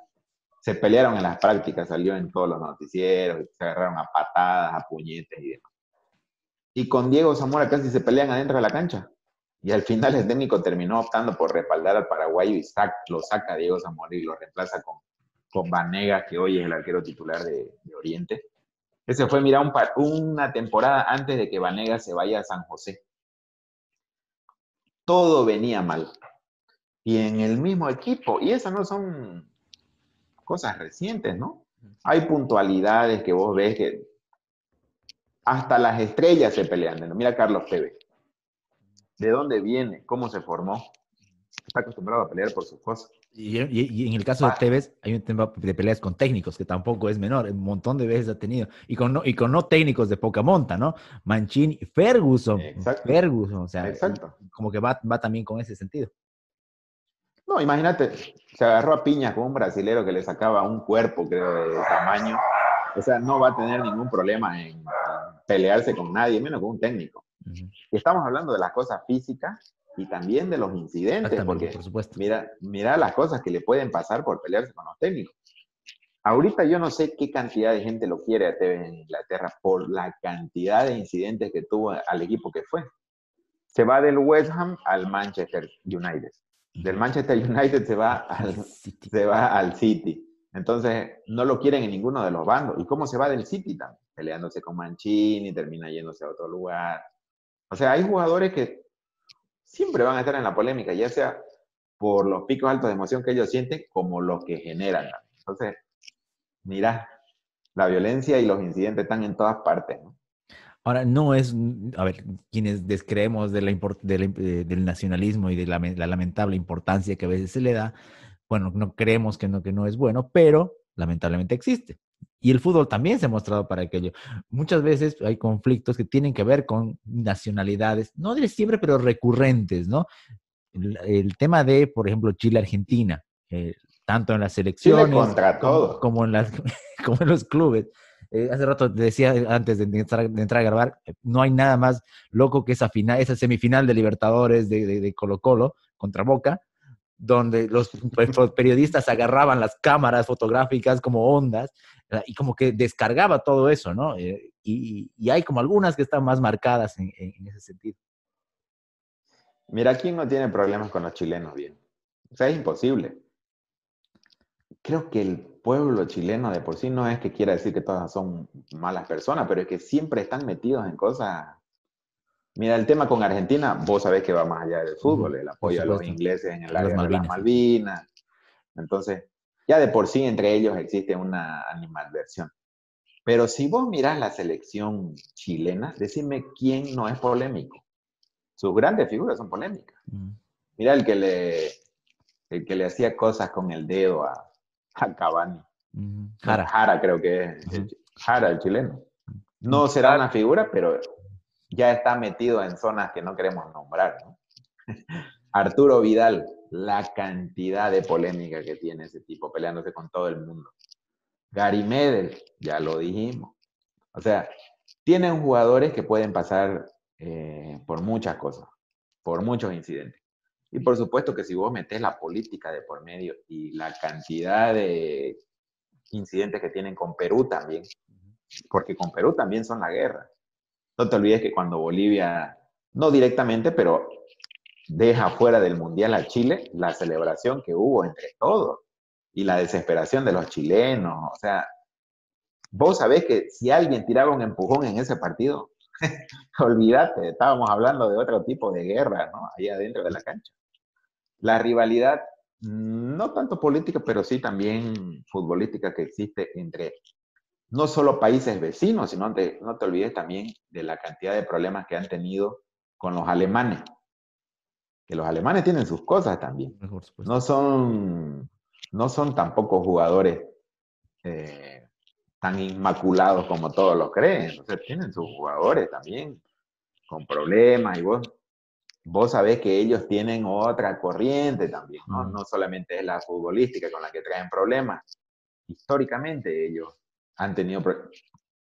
Se pelearon en las prácticas, salió en todos los noticieros, se agarraron a patadas, a puñetes y demás. Y con Diego Zamora casi se pelean adentro de la cancha. Y al final el técnico terminó optando por respaldar al paraguayo y lo saca a Diego Zamora y lo reemplaza con, con Vanega, que hoy es el arquero titular de, Oriente. Ese fue, mira, un, una temporada antes de que Vanega se vaya a San José. Todo venía mal. Y en el mismo equipo, y esas no son cosas recientes, ¿no? Hay puntualidades que vos ves que hasta las estrellas se pelean. Mira Carlos Pérez de dónde viene, cómo se formó. Está acostumbrado a pelear por sus cosas. Y, en el caso de Tevez, hay un tema de peleas con técnicos, que tampoco es menor, un montón de veces ha tenido. Y con no, y con no técnicos de poca monta, ¿no? Mancini, Ferguson. Exacto. Ferguson, o sea, Exacto. como que va, va también con ese sentido. No, imagínate, se agarró a piña con un brasilero que le sacaba un cuerpo, creo, de tamaño. O sea, no va a tener ningún problema en pelearse con nadie, menos con un técnico. Estamos hablando de las cosas físicas y también de los incidentes, porque por supuesto. Mira, mira las cosas que le pueden pasar por pelearse con los técnicos. Ahorita yo no sé qué cantidad de gente lo quiere a TV en Inglaterra por la cantidad de incidentes que tuvo al equipo que fue. Se va del West Ham al Manchester United. Del Manchester United se va al, se va al City. Entonces, no lo quieren en ninguno de los bandos. ¿Y cómo se va del City también? Peleándose con Mancini, termina yéndose a otro lugar. O sea, hay jugadores que siempre van a estar en la polémica, ya sea por los picos altos de emoción que ellos sienten, como los que generan. Entonces, mira, la violencia y los incidentes están en todas partes. Ahora, no es, a ver, quienes descreemos de la eh, del nacionalismo y de la, la, lamentable importancia que a veces se le da, bueno, no creemos que no, que no es bueno, pero lamentablemente existe. Y el fútbol también se ha mostrado para aquello. Muchas veces hay conflictos que tienen que ver con nacionalidades, no de siempre, pero recurrentes, ¿no? El, tema de, por ejemplo, Chile-Argentina, eh, tanto en las selecciones como, en las, como en los clubes. Eh, hace rato te decía antes de entrar, a grabar, no hay nada más loco que esa final, esa semifinal de Libertadores de, de Colo Colo contra Boca, donde los periodistas agarraban las cámaras fotográficas como ondas y como que descargaba todo eso, ¿no? Eh, y, hay como algunas que están más marcadas en, ese sentido. Mira, ¿quién no tiene problemas con los chilenos bien? O sea, es imposible. Creo que el pueblo chileno de por sí no es que quiera decir que todas son malas personas, pero es que siempre están metidos en cosas Mira, el tema con Argentina, vos sabés que va más allá del fútbol, el apoyo a los ingleses en el área de las Malvinas. Entonces, ya de por sí entre ellos existe una animadversión. Pero si vos mirás la selección chilena, decime quién no es polémico. Sus grandes figuras son polémicas. Mira el que le, el que le hacía cosas con el dedo a, a Cavani. Jara. Jara creo que es. Jara, el chileno. No será una figura, pero ya está metido en zonas que no queremos nombrar. Arturo Vidal, la cantidad de polémica que tiene ese tipo peleándose con todo el mundo. Gary Medel, ya lo dijimos. O sea, tienen jugadores que pueden pasar eh, por muchas cosas, por muchos incidentes. Y por supuesto que si vos metés la política de por medio y la cantidad de incidentes que tienen con Perú también, porque con Perú también son la guerra. No te olvides que cuando Bolivia, no directamente, pero deja fuera del Mundial a Chile, la celebración que hubo entre todos y la desesperación de los chilenos. O sea, vos sabés que si alguien tiraba un empujón en ese partido, olvídate, estábamos hablando de otro tipo de guerra, ¿no? Ahí adentro de la cancha. La rivalidad, no tanto política, pero sí también futbolística que existe entre no solo países vecinos, sino te, no te olvides también de la cantidad de problemas que han tenido con los alemanes. Que los alemanes tienen sus cosas también. No son, no son tampoco jugadores eh, tan inmaculados como todos los creen. Entonces tienen sus jugadores también con problemas y vos, vos sabés que ellos tienen otra corriente también, ¿no? No solamente es la futbolística con la que traen problemas, históricamente ellos han tenido,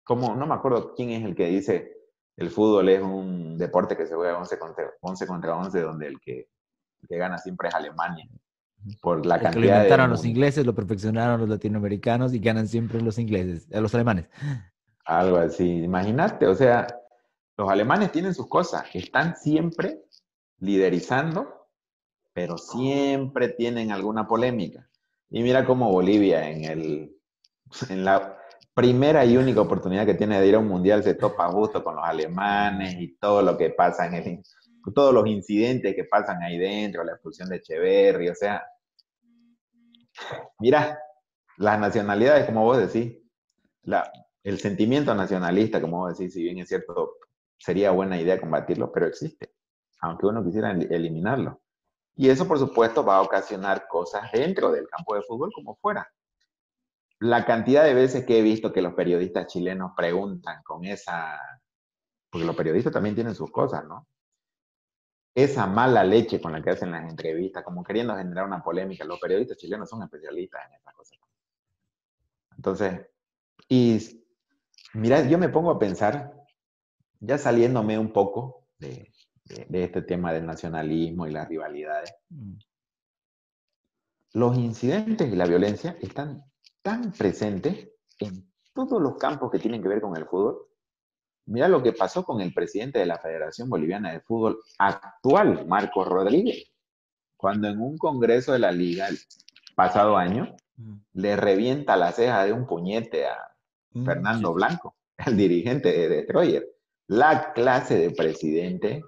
como no me acuerdo quién es el que dice, el fútbol es un deporte que se juega 11 contra 11, contra 11 donde el que, que gana siempre es Alemania. Por la cantidad que lo inventaron los ingleses, lo perfeccionaron los latinoamericanos y ganan siempre los ingleses, eh, los alemanes. Algo así, imagínate, o sea, los alemanes tienen sus cosas, están siempre liderizando, pero siempre tienen alguna polémica. Y mira cómo Bolivia en, el, en la primera y única oportunidad que tiene de ir a un mundial se topa justo con los alemanes y todo lo que pasa en el, todos los incidentes que pasan ahí dentro, la expulsión de Echeverry, o sea, mira, las nacionalidades, como vos decís, la, el sentimiento nacionalista, como vos decís, si bien es cierto, sería buena idea combatirlo, pero existe, aunque uno quisiera eliminarlo. Y eso, por supuesto, va a ocasionar cosas dentro del campo de fútbol como fuera. La cantidad de veces que he visto que los periodistas chilenos preguntan con esa, porque los periodistas también tienen sus cosas, ¿no? Esa mala leche con la que hacen las entrevistas, como queriendo generar una polémica. Los periodistas chilenos son especialistas en esas cosas. Entonces, y mira, yo me pongo a pensar, ya saliéndome un poco de, de, este tema del nacionalismo y las rivalidades, mm. los incidentes y la violencia están tan presentes en todos los campos que tienen que ver con el fútbol. Mira lo que pasó con el presidente de la Federación Boliviana de Fútbol actual, Marcos Rodríguez, cuando en un congreso de la liga el pasado año mm. le revienta la ceja de un puñete a mm, Fernando Blanco, el dirigente de Destroyer. La clase de presidente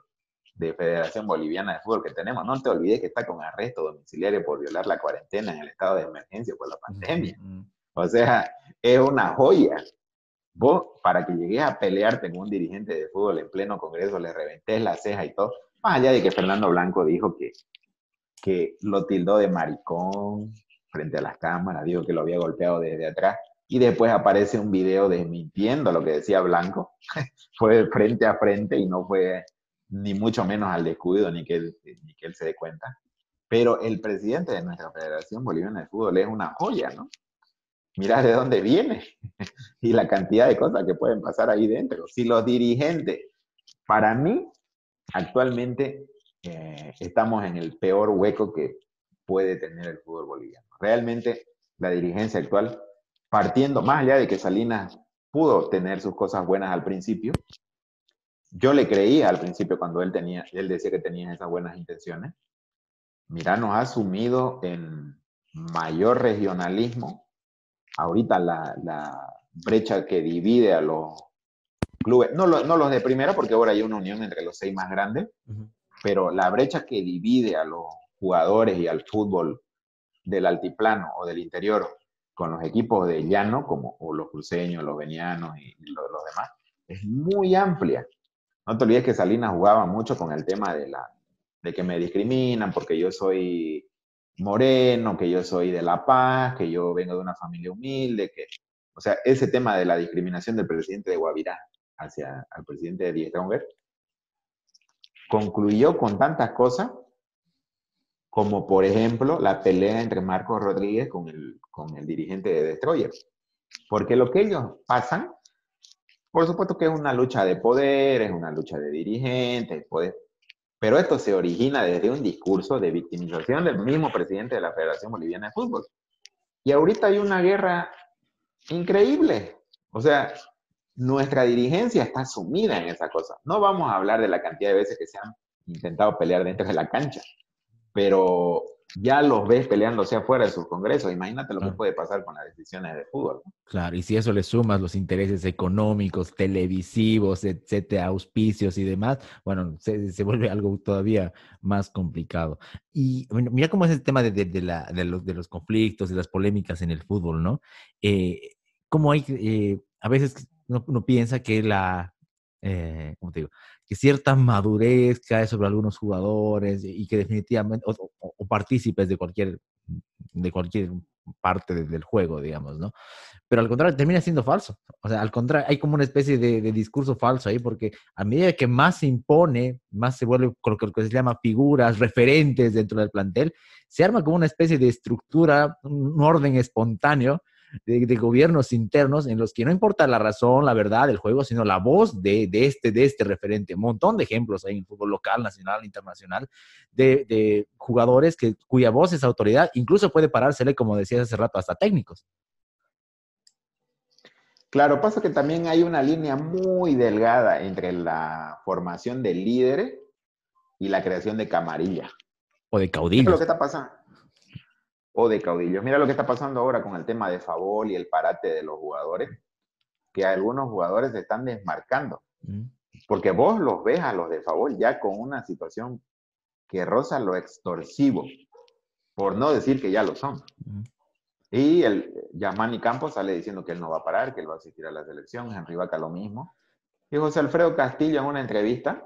de Federación Boliviana de Fútbol que tenemos. No te olvides que está con arresto domiciliario por violar la cuarentena en el estado de emergencia por la pandemia. O sea, es una joya. Vos, para que llegues a pelearte con un dirigente de fútbol en pleno congreso, le reventés la ceja y todo, más allá de que Fernando Blanco dijo que, que lo tildó de maricón frente a las cámaras, dijo que lo había golpeado desde atrás, y después aparece un video desmintiendo lo que decía Blanco. fue frente a frente y no fue ni mucho menos al descuido, ni que, él, ni que se dé cuenta. Pero el presidente de nuestra Federación Boliviana de Fútbol es una joya, ¿no? Mira de dónde viene y la cantidad de cosas que pueden pasar ahí dentro. Si los dirigentes, para mí, actualmente eh, estamos en el peor hueco que puede tener el fútbol boliviano. Realmente la dirigencia actual, partiendo más allá de que Salinas pudo tener sus cosas buenas al principio, yo le creía al principio cuando él, tenía, él decía que tenía esas buenas intenciones. Mira, nos ha sumido en mayor regionalismo. Ahorita la, brecha que divide a los clubes, no, no, los de primera, porque ahora hay una unión entre los seis más grandes, pero la brecha que divide a los jugadores y al fútbol del altiplano o del interior con los equipos de llano, como los cruceños, los venianos y los demás, es muy amplia. No te olvides que Salinas jugaba mucho con el tema de, la, de que me discriminan porque yo soy moreno, que yo soy de La Paz, que yo vengo de una familia humilde, que, o sea, ese tema de la discriminación del presidente de Guavirá hacia el presidente de Die concluyó con tantas cosas como, por ejemplo, la pelea entre Marcos Rodríguez con el, con el dirigente de Destroyer. Porque lo que ellos pasan por supuesto que es una lucha de poder, es una lucha de dirigentes, pero esto se origina desde un discurso de victimización del mismo presidente de la Federación Boliviana de Fútbol. Y ahorita hay una guerra increíble. O sea, nuestra dirigencia está sumida en esa cosa. No vamos a hablar de la cantidad de veces que se han intentado pelear dentro de la cancha, pero ya los ves peleándose afuera de sus congresos. Imagínate lo que puede pasar con las decisiones de fútbol. Claro, y si eso le sumas los intereses económicos, televisivos, etcétera, auspicios y demás, bueno, se, vuelve algo todavía más complicado. Y mira cómo es el tema de, de, la, de, los, de los conflictos y las polémicas en el fútbol, ¿no? Eh, cómo hay, eh, a veces uno, piensa que la, eh, ¿cómo te digo? que cierta madurez cae sobre algunos jugadores y que definitivamente, o, partícipes de cualquier, de cualquier parte del juego, digamos, ¿no? Pero al contrario, termina siendo falso. O sea, al contrario, hay como una especie de, discurso falso ahí, porque a medida que más se impone, más se vuelve con lo que se llama figuras, referentes dentro del plantel, se arma como una especie de estructura, un orden espontáneo, de, gobiernos internos en los que no importa la razón, la verdad del juego, sino la voz de, este, de este referente. Un montón de ejemplos hay en el fútbol local, nacional, internacional, de, jugadores que, cuya voz es autoridad, incluso puede parársele, como decías hace rato, hasta técnicos. Claro, pasa que también hay una línea muy delgada entre la formación de líderes y la creación de camarilla. O de caudillos. lo que está pasando? O de caudillos. Mira lo que está pasando ahora con el tema de Favol y el parate de los jugadores, que algunos jugadores se están desmarcando. Mm. Porque vos los ves a los de Favol ya con una situación que roza lo extorsivo, por no decir que ya lo son. Mm. Y el Yamani Campos sale diciendo que él no va a parar, que él va a asistir a las elecciones, Henry Vaca lo mismo. Y José Alfredo Castillo en una entrevista,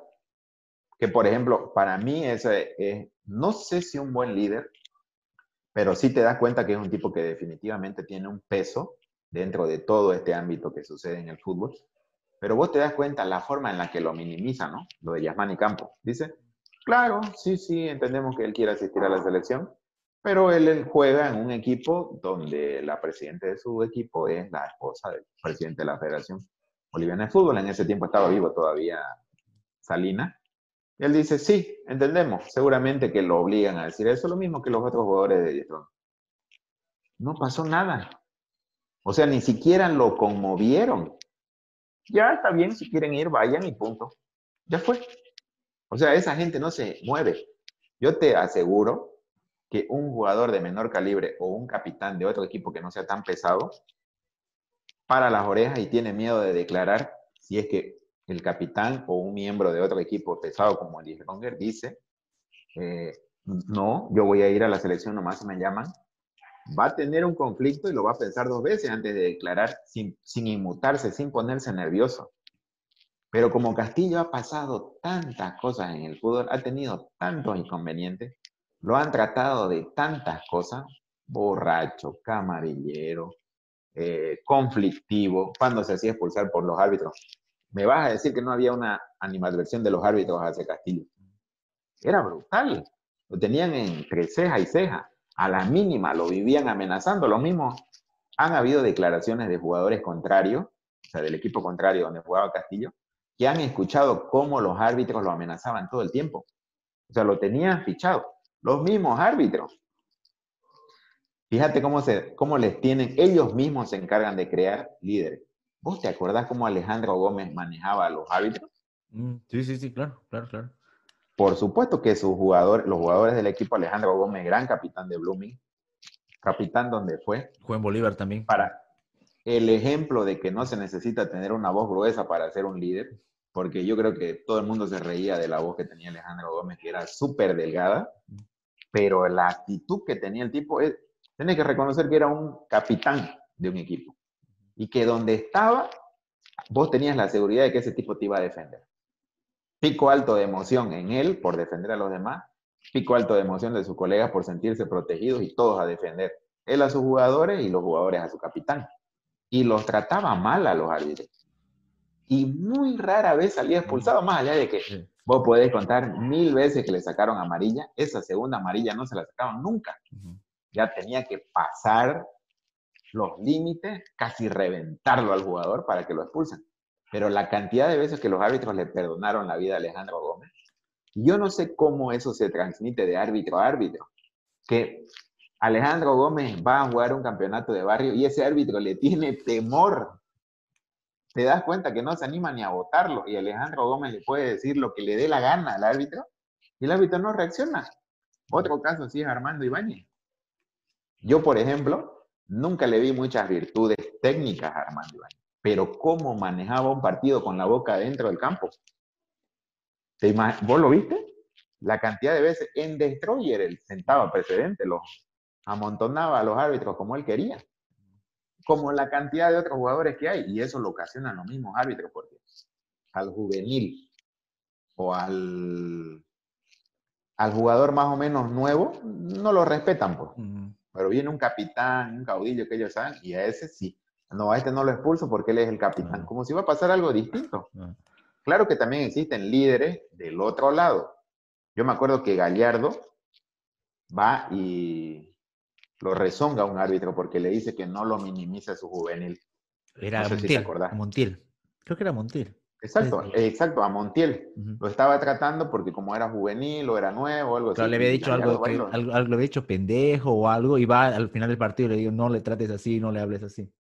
que por ejemplo, para mí ese es, no sé si un buen líder, pero sí te das cuenta que es un tipo que definitivamente tiene un peso dentro de todo este ámbito que sucede en el fútbol. Pero vos te das cuenta la forma en la que lo minimiza, ¿no? Lo de Yasmani Campos. Dice, claro, sí, sí, entendemos que él quiere asistir a la selección, pero él, juega en un equipo donde la presidenta de su equipo es la esposa del presidente de la Federación Boliviana de Fútbol. En ese tiempo estaba vivo todavía Salina. Él dice, sí, entendemos, seguramente que lo obligan a decir eso, lo mismo que los otros jugadores de Dietron. No pasó nada. O sea, ni siquiera lo conmovieron. Ya está bien, si quieren ir, vayan y punto. Ya fue. O sea, esa gente no se mueve. Yo te aseguro que un jugador de menor calibre o un capitán de otro equipo que no sea tan pesado para las orejas y tiene miedo de declarar si es que el capitán o un miembro de otro equipo pesado como el Ronger dice, eh, no, yo voy a ir a la selección nomás si me llaman, va a tener un conflicto y lo va a pensar dos veces antes de declarar sin, sin inmutarse, sin ponerse nervioso. Pero como Castillo ha pasado tantas cosas en el fútbol, ha tenido tantos inconvenientes, lo han tratado de tantas cosas, borracho, camarillero, eh, conflictivo, cuando se hacía expulsar por los árbitros. Me vas a decir que no había una animadversión de los árbitros hacia Castillo. Era brutal. Lo tenían entre ceja y ceja. A la mínima lo vivían amenazando. Lo mismo han habido declaraciones de jugadores contrarios, o sea, del equipo contrario donde jugaba Castillo, que han escuchado cómo los árbitros lo amenazaban todo el tiempo. O sea, lo tenían fichado los mismos árbitros. Fíjate cómo, se, cómo les tienen, ellos mismos se encargan de crear líderes. ¿Vos te acordás cómo Alejandro Gómez manejaba a los árbitros? Mm, sí, sí, sí, claro, claro, claro. Por supuesto que sus jugadores, los jugadores del equipo, Alejandro Gómez, gran capitán de Blooming, capitán donde fue. Fue en Bolívar también. Para el ejemplo de que no se necesita tener una voz gruesa para ser un líder, porque yo creo que todo el mundo se reía de la voz que tenía Alejandro Gómez, que era súper delgada, pero la actitud que tenía el tipo, es, tenés que reconocer que era un capitán de un equipo y que donde estaba, vos tenías la seguridad de que ese tipo te iba a defender. Pico alto de emoción en él por defender a los demás, pico alto de emoción de sus colegas por sentirse protegidos y todos a defender. Él a sus jugadores y los jugadores a su capitán. Y los trataba mal a los árbitros. Y muy rara vez salía expulsado, más allá de que Vos podés contar mil veces que le sacaron amarilla, esa segunda amarilla no se la sacaban nunca. Ya tenía que pasar los límites, casi reventarlo al jugador para que lo expulsen. Pero la cantidad de veces que los árbitros le perdonaron la vida a Alejandro Gómez, yo no sé cómo eso se transmite de árbitro a árbitro. Que Alejandro Gómez va a jugar un campeonato de barrio y ese árbitro le tiene temor te das cuenta que no se anima ni a votarlo y Alejandro Gómez le puede decir lo que le dé la gana al árbitro y el árbitro no reacciona. Otro caso sí es Armando Ibáñez. Yo, por ejemplo, nunca le vi muchas virtudes técnicas a Armando Ibáñez, pero cómo manejaba un partido con la boca dentro del campo. ¿Vos lo viste? La cantidad de veces en Destroyer él sentaba precedente, los amontonaba a los árbitros como él quería como la cantidad de otros jugadores que hay, y eso lo ocasionan los mismos árbitros, porque al juvenil o al, al jugador más o menos nuevo no lo respetan, pues. Pero viene un capitán, un caudillo que ellos saben, y a ese sí. No, a este no lo expulso porque él es el capitán. Como si iba a pasar algo distinto. Claro que también existen líderes del otro lado. Yo me acuerdo que Gallardo va y lo rezonga un árbitro porque le dice que no lo minimiza su juvenil. Era Montiel, Montiel. Creo que era Montiel. Exacto, exacto, a Montiel. Lo estaba tratando porque como era juvenil o era nuevo algo así. le había dicho algo, algo, algo, le había dicho pendejo o algo y va al final del partido y le digo, no le trates así, no le hables así.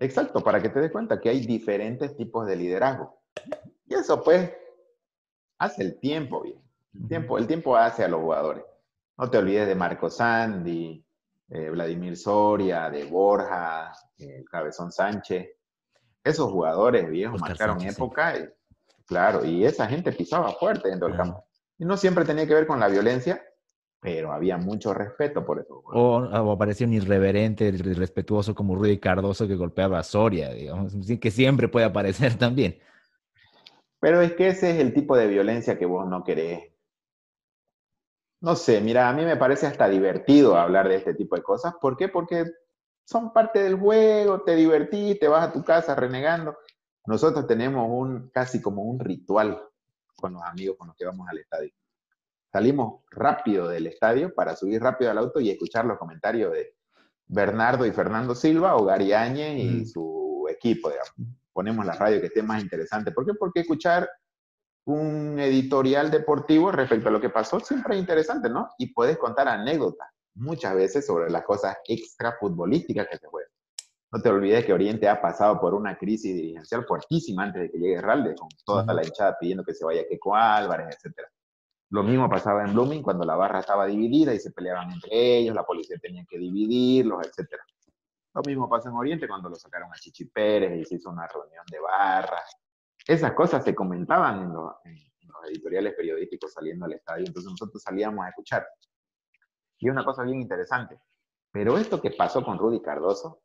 Exacto, para que te des cuenta que hay diferentes tipos de liderazgo. Y eso pues hace el tiempo, bien. El tiempo, el tiempo hace a los jugadores. No te olvides de Marco Sandy, eh, Vladimir Soria, de Borja, el Cabezón Sánchez. Esos jugadores viejos marcaron época, claro, y esa gente pisaba fuerte dentro del campo. Y no siempre tenía que ver con la violencia, pero había mucho respeto por eso. O, o aparecía un irreverente, irrespetuoso como Rudy Cardoso que golpeaba a Soria, digamos, que siempre puede aparecer también. Pero es que ese es el tipo de violencia que vos no querés no sé, mira, a mí me parece hasta divertido hablar de este tipo de cosas. ¿Por qué? Porque son parte del juego, te divertís, te vas a tu casa renegando. Nosotros tenemos un casi como un ritual con los amigos con los que vamos al estadio. Salimos rápido del estadio para subir rápido al auto y escuchar los comentarios de Bernardo y Fernando Silva o Gary Áñez y mm. su equipo, digamos. Ponemos la radio que esté más interesante. ¿Por qué? Porque escuchar un editorial deportivo respecto a lo que pasó, siempre es interesante, ¿no? Y puedes contar anécdotas muchas veces sobre las cosas extra futbolísticas que se juegan. No te olvides que Oriente ha pasado por una crisis dirigencial fuertísima antes de que llegue Ralde, con toda la hinchada pidiendo que se vaya Keco Álvarez, etc. Lo mismo pasaba en Blooming cuando la barra estaba dividida y se peleaban entre ellos, la policía tenía que dividirlos, etc. Lo mismo pasa en Oriente cuando lo sacaron a Chichi Pérez y se hizo una reunión de barras esas cosas se comentaban en, los editoriales periodísticos saliendo al estadio, entonces nosotros salíamos a escuchar. Y una cosa bien interesante, pero esto que pasó con Rudy Cardoso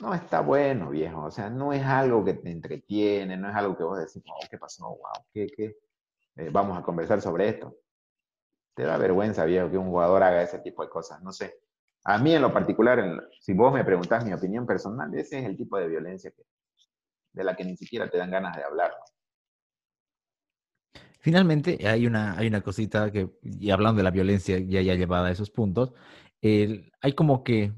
no está bueno, viejo, o sea, no es algo que te entretiene, no es algo que vos decís, oh, ¿qué pasó? Wow, ¿qué, qué? Eh, vamos a conversar sobre esto. Te da vergüenza, viejo, que un jugador haga ese tipo de cosas, no sé. A mí en lo particular, si vos me preguntás mi opinión personal, ese es el tipo de violencia de la que ni siquiera te dan ganas de hablar. Finalmente, hay una, hay una cosita que, y hablando de la violencia ya, ya llevada a esos puntos, hay como que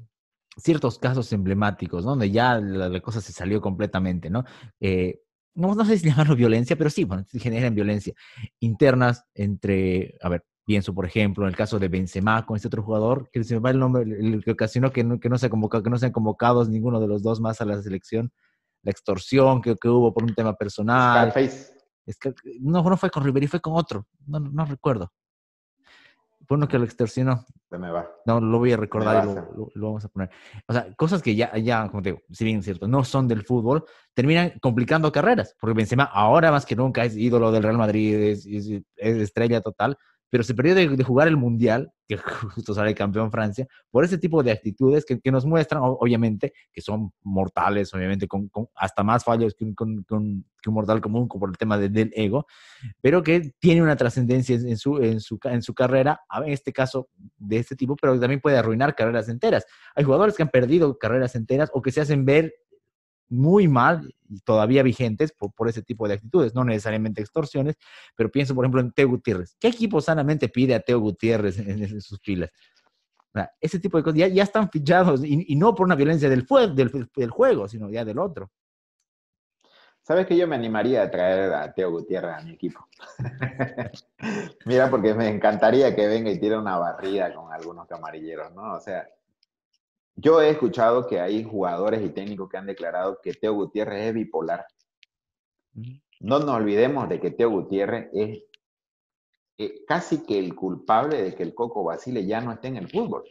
ciertos casos emblemáticos, ¿no? Donde ya la, cosa se salió completamente, ¿no? Eh, no, no sé si llamarlo violencia, pero sí, bueno, generan violencia internas entre, a ver, pienso, por ejemplo, en el caso de Benzema con este otro jugador, que se me va el nombre, el que ocasionó que no, que no se convocado, que no sean convocados ninguno de los dos más a la selección, la extorsión que, que hubo por un tema personal. Es que, no, no fue con Riveri, fue con otro, no, no recuerdo. Fue uno que lo extorsionó. Se me va. No, lo voy a recordar y lo, lo, vamos a poner. O sea, cosas que ya, ya, como te digo, si bien es cierto, no son del fútbol, terminan complicando carreras, porque Benzema ahora más que nunca es ídolo del Real Madrid, es, es estrella total, pero se perdió de, jugar el Mundial, que justo sale campeón Francia, por ese tipo de actitudes que, nos muestran, obviamente, que son mortales, obviamente, con, hasta más fallos que un, un, mortal común por el tema del ego, pero que tiene una trascendencia en su, en, su, en su carrera, en este caso de este tipo, pero también puede arruinar carreras enteras. Hay jugadores que han perdido carreras enteras o que se hacen ver muy mal y todavía vigentes por, ese tipo de actitudes, no necesariamente extorsiones, pero pienso, por ejemplo, en Teo Gutiérrez. ¿Qué equipo sanamente pide a Teo Gutiérrez en, sus filas? ese tipo de cosas ya, ya están fichados y, no por una violencia del, del, del, juego, sino ya del otro. ¿Sabes que yo me animaría a traer a Teo Gutiérrez a mi equipo? Mira, porque me encantaría que venga y tire una barrida con algunos camarilleros, ¿no? O sea, yo he escuchado que hay jugadores y técnicos que han declarado que Teo Gutiérrez es bipolar. No nos olvidemos de que Teo Gutiérrez es eh, casi que el culpable de que el Coco Basile ya no esté en el fútbol.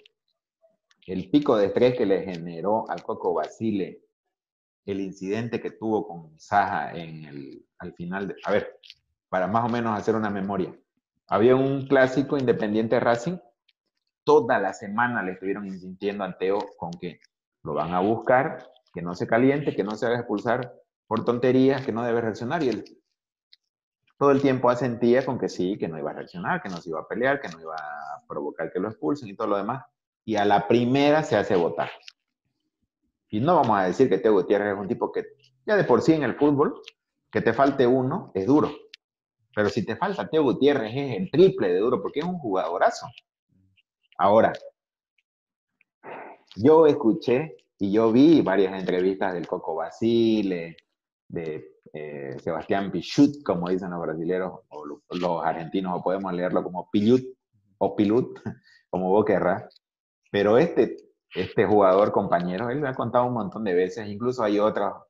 El pico de estrés que le generó al Coco Basile el incidente que tuvo con Saja en el, al final de... A ver, para más o menos hacer una memoria. Había un clásico Independiente Racing toda la semana le estuvieron insistiendo a Teo con que lo van a buscar, que no se caliente, que no se haga expulsar por tonterías, que no debe reaccionar. Y él todo el tiempo asentía con que sí, que no iba a reaccionar, que no se iba a pelear, que no iba a provocar que lo expulsen y todo lo demás. Y a la primera se hace votar. Y no vamos a decir que Teo Gutiérrez es un tipo que ya de por sí en el fútbol, que te falte uno es duro. Pero si te falta Teo Gutiérrez es el triple de duro porque es un jugadorazo. Ahora, yo escuché y yo vi varias entrevistas del Coco Basile, de eh, Sebastián Pichut, como dicen los brasileños o los argentinos, o podemos leerlo como Pilut o Pilut, como vos querrás. Pero este, este jugador compañero, él me ha contado un montón de veces, incluso hay otros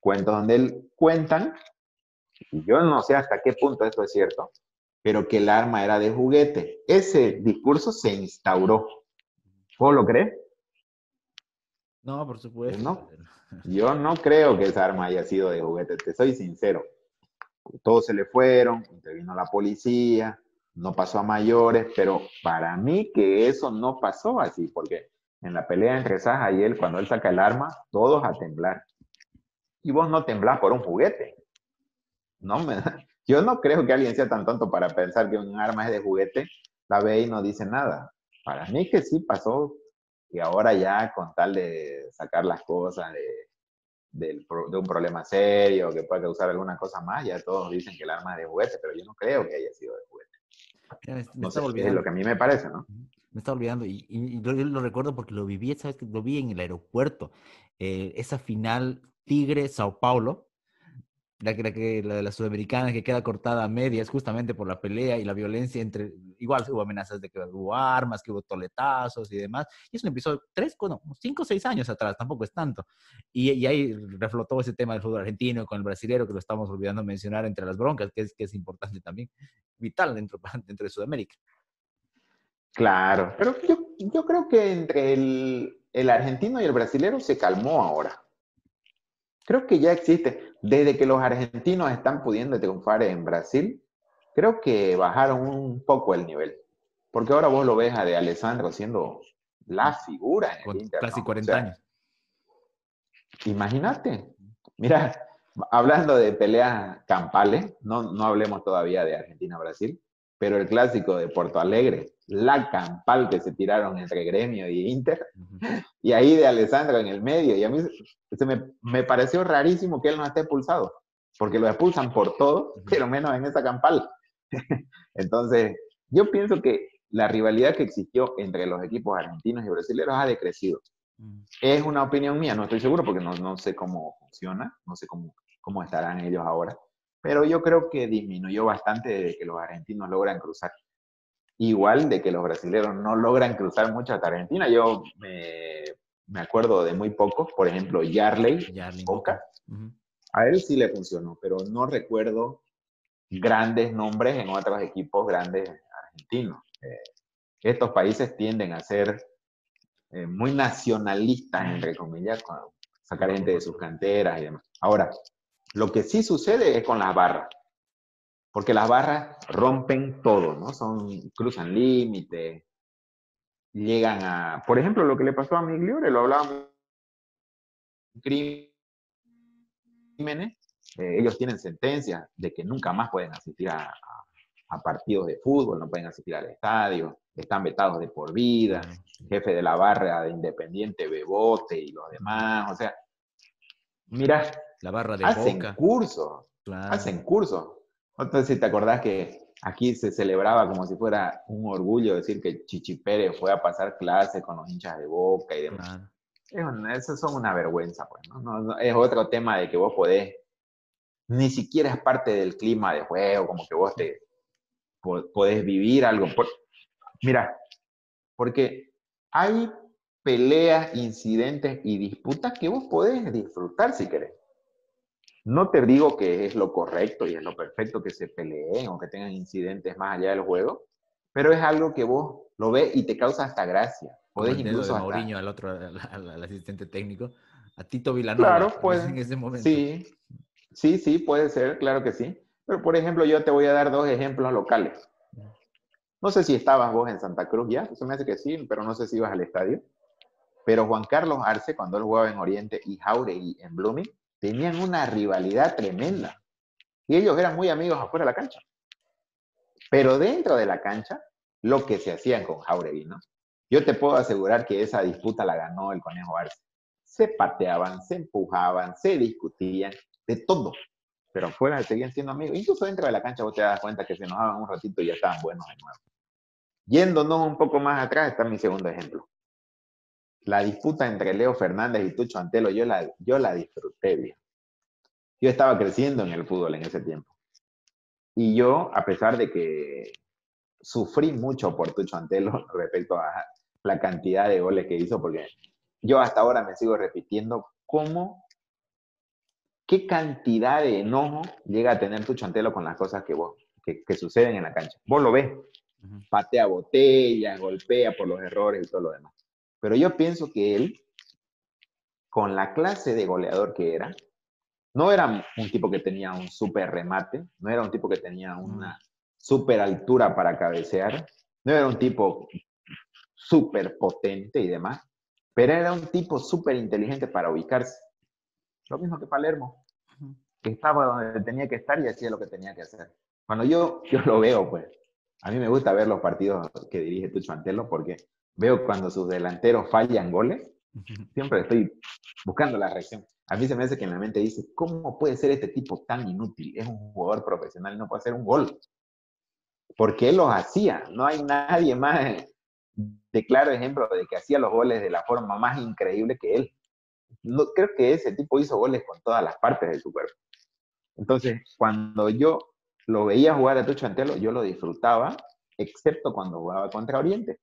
cuentos donde él cuentan, y yo no sé hasta qué punto esto es cierto, pero que el arma era de juguete. Ese discurso se instauró. ¿Vos lo crees? No, por supuesto. No, yo no creo que esa arma haya sido de juguete, te soy sincero. Todos se le fueron, intervino la policía, no pasó a mayores, pero para mí que eso no pasó así, porque en la pelea entre Saja y él, cuando él saca el arma, todos a temblar. Y vos no temblás por un juguete. No me, yo no creo que alguien sea tan tonto para pensar que un arma es de juguete, la ve y no dice nada. Para mí que sí pasó y ahora ya con tal de sacar las cosas de, un problema serio que pueda causar alguna cosa más, ya todos dicen que el arma es de juguete, pero yo no creo que haya sido de juguete. me, está olvidando. Es lo que a mí me parece, ¿no? Me está olvidando y, yo lo recuerdo porque lo viví, ¿sabes? Lo vi en el aeropuerto. Eh, esa final Tigre-Sao Paulo, la, la de la sudamericana que queda cortada a medias justamente por la pelea y la violencia entre, igual hubo amenazas de que hubo armas, que hubo toletazos y demás, y eso empezó tres, bueno, cinco o seis años atrás, tampoco es tanto, y, y, ahí reflotó ese tema del fútbol argentino con el brasilero, que lo estamos olvidando mencionar entre las broncas, que es, que es importante también, vital dentro, dentro de Sudamérica. Claro, pero yo, yo creo que entre el, el argentino y el brasilero se calmó ahora. Creo que ya existe. Desde que los argentinos están pudiendo triunfar en Brasil, creo que bajaron un poco el nivel. Porque ahora vos lo ves a de Alessandro siendo la figura en el Inter. Casi 40 años. Imagínate. Mira, hablando de peleas campales, no, no hablemos todavía de Argentina-Brasil, pero el clásico de Porto Alegre, la campal que se tiraron entre Gremio y Inter, y ahí de Alessandro en el medio, y a mí se me, me, pareció rarísimo que él no esté expulsado, porque lo expulsan por todo, pero menos en esa campal. Entonces, yo pienso que la rivalidad que existió entre los equipos argentinos y brasileños ha decrecido. Es una opinión mía, no estoy seguro porque no, no sé cómo funciona, no sé cómo, cómo estarán ellos ahora, pero yo creo que disminuyó bastante de que los argentinos logran cruzar. Igual de que los brasileños no logran cruzar mucho hasta Argentina. Yo me, me acuerdo de muy pocos, por ejemplo, Yarley, Boca. A él sí le funcionó, pero no recuerdo grandes nombres en otros equipos grandes argentinos. Eh, estos países tienden a ser eh, muy nacionalistas, entre comillas, con sacar gente de sus canteras y demás. Ahora, lo que sí sucede es con las barras, porque las barras rompen todo, ¿no? Son, cruzan límites, llegan a, por ejemplo, lo que le pasó a Migliore, lo hablábamos, crímenes, eh, ellos tienen sentencias de que nunca más pueden asistir a, a, partidos de fútbol, no pueden asistir al estadio, están vetados de por vida, jefe de la barra de Independiente Bebote y los demás, o sea, mira, la barra de hacen cursos, hacen cursos. Entonces, si te acordás que aquí se celebraba como si fuera un orgullo decir que Chichi Pérez fue a pasar clase con los hinchas de Boca y demás. eso son una vergüenza, pues, ¿no? Es otro tema de que vos podés, ni siquiera es parte del clima de juego, como que vos te podés vivir algo. mira, porque hay peleas, incidentes y disputas que vos podés disfrutar si querés. No te digo que es lo correcto y es lo perfecto que se peleen o que tengan incidentes más allá del juego, pero es algo que vos lo ves y te causa hasta gracia. Podés incluso de Mourinho al otro, al, asistente técnico, a Tito Vilanova. Claro, pues, en ese momento. Sí, sí, sí, puede ser, claro que sí. Pero, por ejemplo, yo te voy a dar dos ejemplos locales. No sé si estabas vos en Santa Cruz ya, eso me hace que sí, pero no sé si ibas al estadio. Pero Juan Carlos Arce, cuando él jugaba en Oriente, y Jauregui en Blooming, tenían una rivalidad tremenda. Y ellos eran muy amigos afuera de la cancha. Pero dentro de la cancha, lo que se hacían con Jauregui, ¿no? Yo te puedo asegurar que esa disputa la ganó el Conejo Arce. Se pateaban, se empujaban, se discutían, de todo. Pero afuera seguían siendo amigos. Incluso dentro de la cancha vos te das cuenta que se enojaban un ratito y ya estaban buenos de nuevo. Yéndonos un poco más atrás está mi segundo ejemplo. La disputa entre Leo Fernández y Tucho Antelo, yo la, yo la disfruté bien. Yo estaba creciendo en el fútbol en ese tiempo. Y yo, a pesar de que sufrí mucho por Tucho Antelo respecto a la cantidad de goles que hizo, porque yo hasta ahora me sigo repitiendo cómo, qué cantidad de enojo llega a tener Tucho Antelo con las cosas que, vos, que, suceden en la cancha. Vos lo ves, patea botellas, golpea por los errores y todo lo demás. Pero yo pienso que él, con la clase de goleador que era, no era un tipo que tenía un super remate, no era un tipo que tenía una super altura para cabecear, no era un tipo súper potente y demás, pero era un tipo súper inteligente para ubicarse. Lo mismo que Palermo, que estaba donde tenía que estar y hacía lo que tenía que hacer. Cuando yo, yo lo veo, pues, a mí me gusta ver los partidos que dirige Tucho Antelo porque veo cuando sus delanteros fallan goles, siempre estoy buscando la reacción. A mí se me hace que en la mente dice, ¿cómo puede ser este tipo tan inútil? Es un jugador profesional no puede hacer un gol. Porque él los hacía. No hay nadie más de claro ejemplo de que hacía los goles de la forma más increíble que él. No, creo que ese tipo hizo goles con todas las partes de su cuerpo. Entonces, cuando yo lo veía jugar a Tucho Antelo, yo lo disfrutaba, excepto cuando jugaba contra Oriente.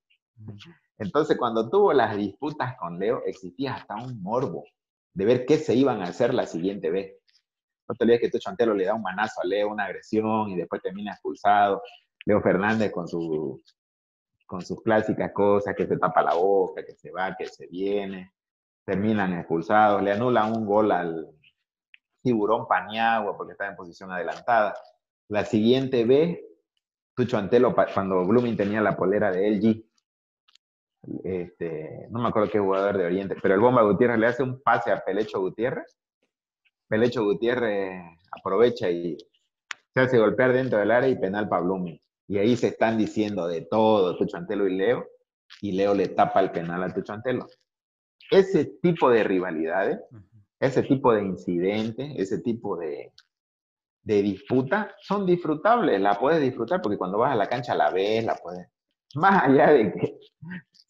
Entonces, cuando tuvo las disputas con Leo, existía hasta un morbo de ver qué se iban a hacer la siguiente vez. No te olvides que Tucho Antelo le da un manazo a Leo, una agresión, y después termina expulsado. Leo Fernández con, su, con sus clásicas cosas, que se tapa la boca, que se va, que se viene. Terminan expulsados, le anulan un gol al tiburón Paniagua porque está en posición adelantada. La siguiente vez, Tucho Antelo, cuando Blooming tenía la polera de LG, este, no me acuerdo qué jugador de Oriente, pero el Bomba Gutiérrez le hace un pase a Pelecho Gutiérrez. Pelecho Gutiérrez aprovecha y se hace golpear dentro del área y penal para Blooming. Y ahí se están diciendo de todo, Tucho Antelo y Leo, y Leo le tapa el penal a Tucho Antelo. Ese tipo de rivalidades, ese tipo de incidentes, ese tipo de, de disputa son disfrutables, la puedes disfrutar porque cuando vas a la cancha la ves, la puedes. Más allá de que,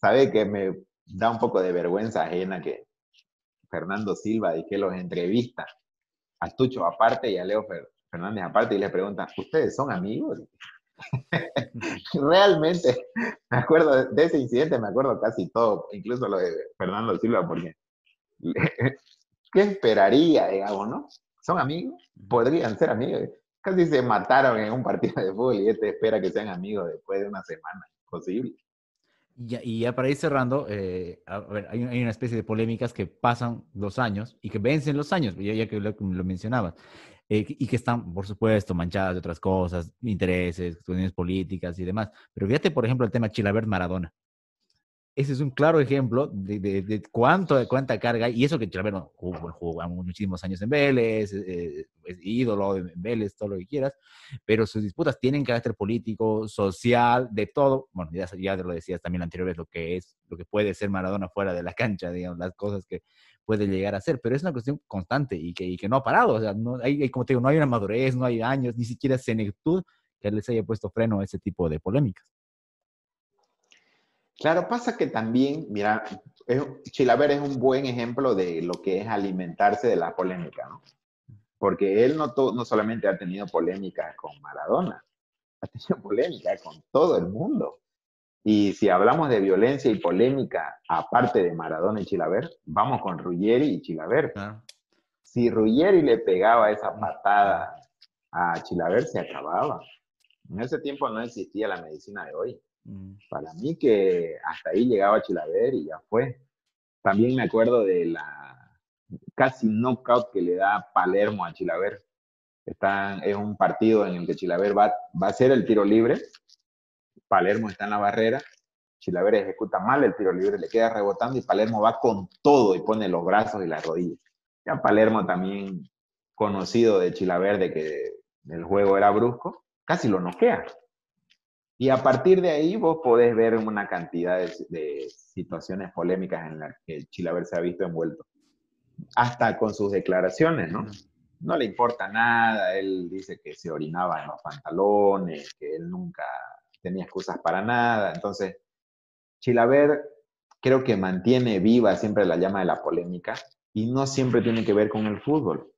sabe que me da un poco de vergüenza ajena que Fernando Silva y que los entrevista a Tucho aparte y a Leo Fernández aparte y les preguntan, ¿ustedes son amigos? Realmente, me acuerdo de ese incidente, me acuerdo casi todo, incluso lo de Fernando Silva, porque ¿qué esperaría, digamos, no? ¿Son amigos? Podrían ser amigos. Casi se mataron en un partido de fútbol y este espera que sean amigos después de una semana. Posible. Y ya, para ir cerrando, eh, a ver, hay, una especie de polémicas que pasan los años y que vencen los años, ya, ya que lo, lo mencionabas, eh, y que están, por supuesto, manchadas de otras cosas, intereses, cuestiones políticas y demás. Pero fíjate, por ejemplo, el tema Chilabert Maradona ese es un claro ejemplo de, de, cuánto, de cuánta carga, y eso que Chilavero jugó, jugó, muchísimos años en Vélez, eh, es ídolo en Vélez, todo lo que quieras, pero sus disputas tienen carácter político, social, de todo. Bueno, ya, ya lo decías también la anterior vez, lo que es, lo que puede ser Maradona fuera de la cancha, digamos, las cosas que puede llegar a ser, pero es una cuestión constante y que, y que no ha parado, o sea, no hay, como te digo, no hay una madurez, no hay años, ni siquiera senectud que les haya puesto freno a ese tipo de polémicas. Claro, pasa que también, mira, Chilaver es un buen ejemplo de lo que es alimentarse de la polémica, ¿no? Porque él no, no solamente ha tenido polémica con Maradona, ha tenido polémica con todo el mundo. Y si hablamos de violencia y polémica, aparte de Maradona y Chilaver, vamos con Ruggeri y Chilaver. Si Ruggeri le pegaba esa patada a Chilaver, se acababa. En ese tiempo no existía la medicina de hoy. Mm. Para mí que hasta ahí llegaba Chilaver y ya fue. También me acuerdo de la casi knockout que le da Palermo a Chilaver. es un partido en el que Chilaver va, va a hacer el tiro libre. Palermo está en la barrera. Chilaver ejecuta mal el tiro libre, le queda rebotando y Palermo va con todo y pone los brazos y las rodillas. Ya Palermo también conocido de Chilaver de que el juego era brusco, casi lo noquea. Y a partir de ahí vos podés ver una cantidad de, situaciones polémicas en las que Chilaver se ha visto envuelto. Hasta con sus declaraciones, ¿no? No le importa nada, él dice que se orinaba en los pantalones, que él nunca tenía excusas para nada. Entonces, Chilaver creo que mantiene viva siempre la llama de la polémica y no siempre tiene que ver con el fútbol.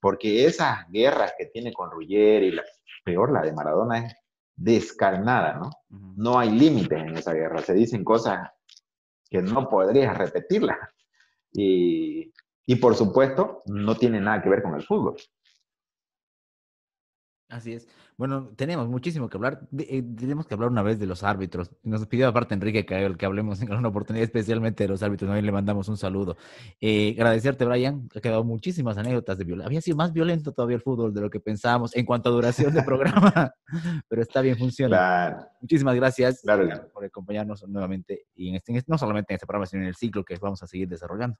Porque esas guerras que tiene con Ruggieri, la, peor la de Maradona, es descarnada, ¿no? No hay límites en esa guerra. Se dicen cosas que no podrías repetirlas. Y, y por supuesto, no tiene nada que ver con el fútbol. Así es. Bueno, tenemos muchísimo que hablar. Eh, tenemos que hablar una vez de los árbitros. Nos pidió aparte Enrique que, que hablemos en alguna oportunidad, especialmente de los árbitros. Hoy le mandamos un saludo. Eh, agradecerte, Brian. Ha quedado muchísimas anécdotas de violencia. Había sido más violento todavía el fútbol de lo que pensábamos en cuanto a duración de programa, pero está bien, funciona. Muchísimas gracias por acompañarnos nuevamente y en este, no solamente en este programa, sino en el ciclo que vamos a seguir desarrollando.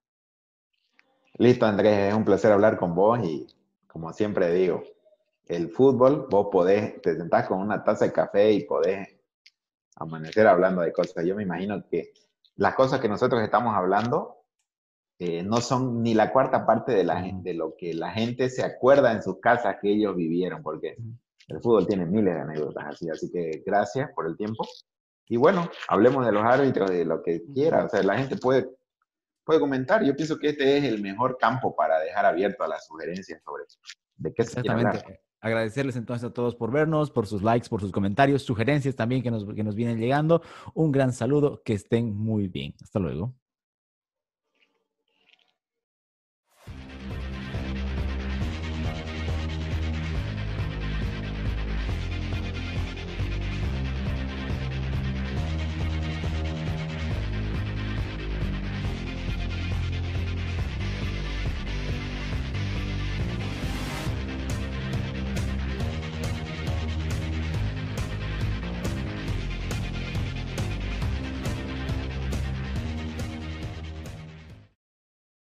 Listo, Andrés. Es un placer hablar con vos y como siempre digo, el fútbol, vos podés, te sentás con una taza de café y podés amanecer hablando de cosas. Yo me imagino que las cosas que nosotros estamos hablando eh, no son ni la cuarta parte de, la, de lo que la gente se acuerda en sus casas que ellos vivieron, porque el fútbol tiene miles de anécdotas así. Así que gracias por el tiempo. Y bueno, hablemos de los árbitros, de lo que quiera. O sea, la gente puede, puede comentar. Yo pienso que este es el mejor campo para dejar abierto a las sugerencias sobre de qué se quiere hablar. Agradecerles entonces a todos por vernos, por sus likes, por sus comentarios, sugerencias también que nos, que nos vienen llegando. Un gran saludo, que estén muy bien. Hasta luego.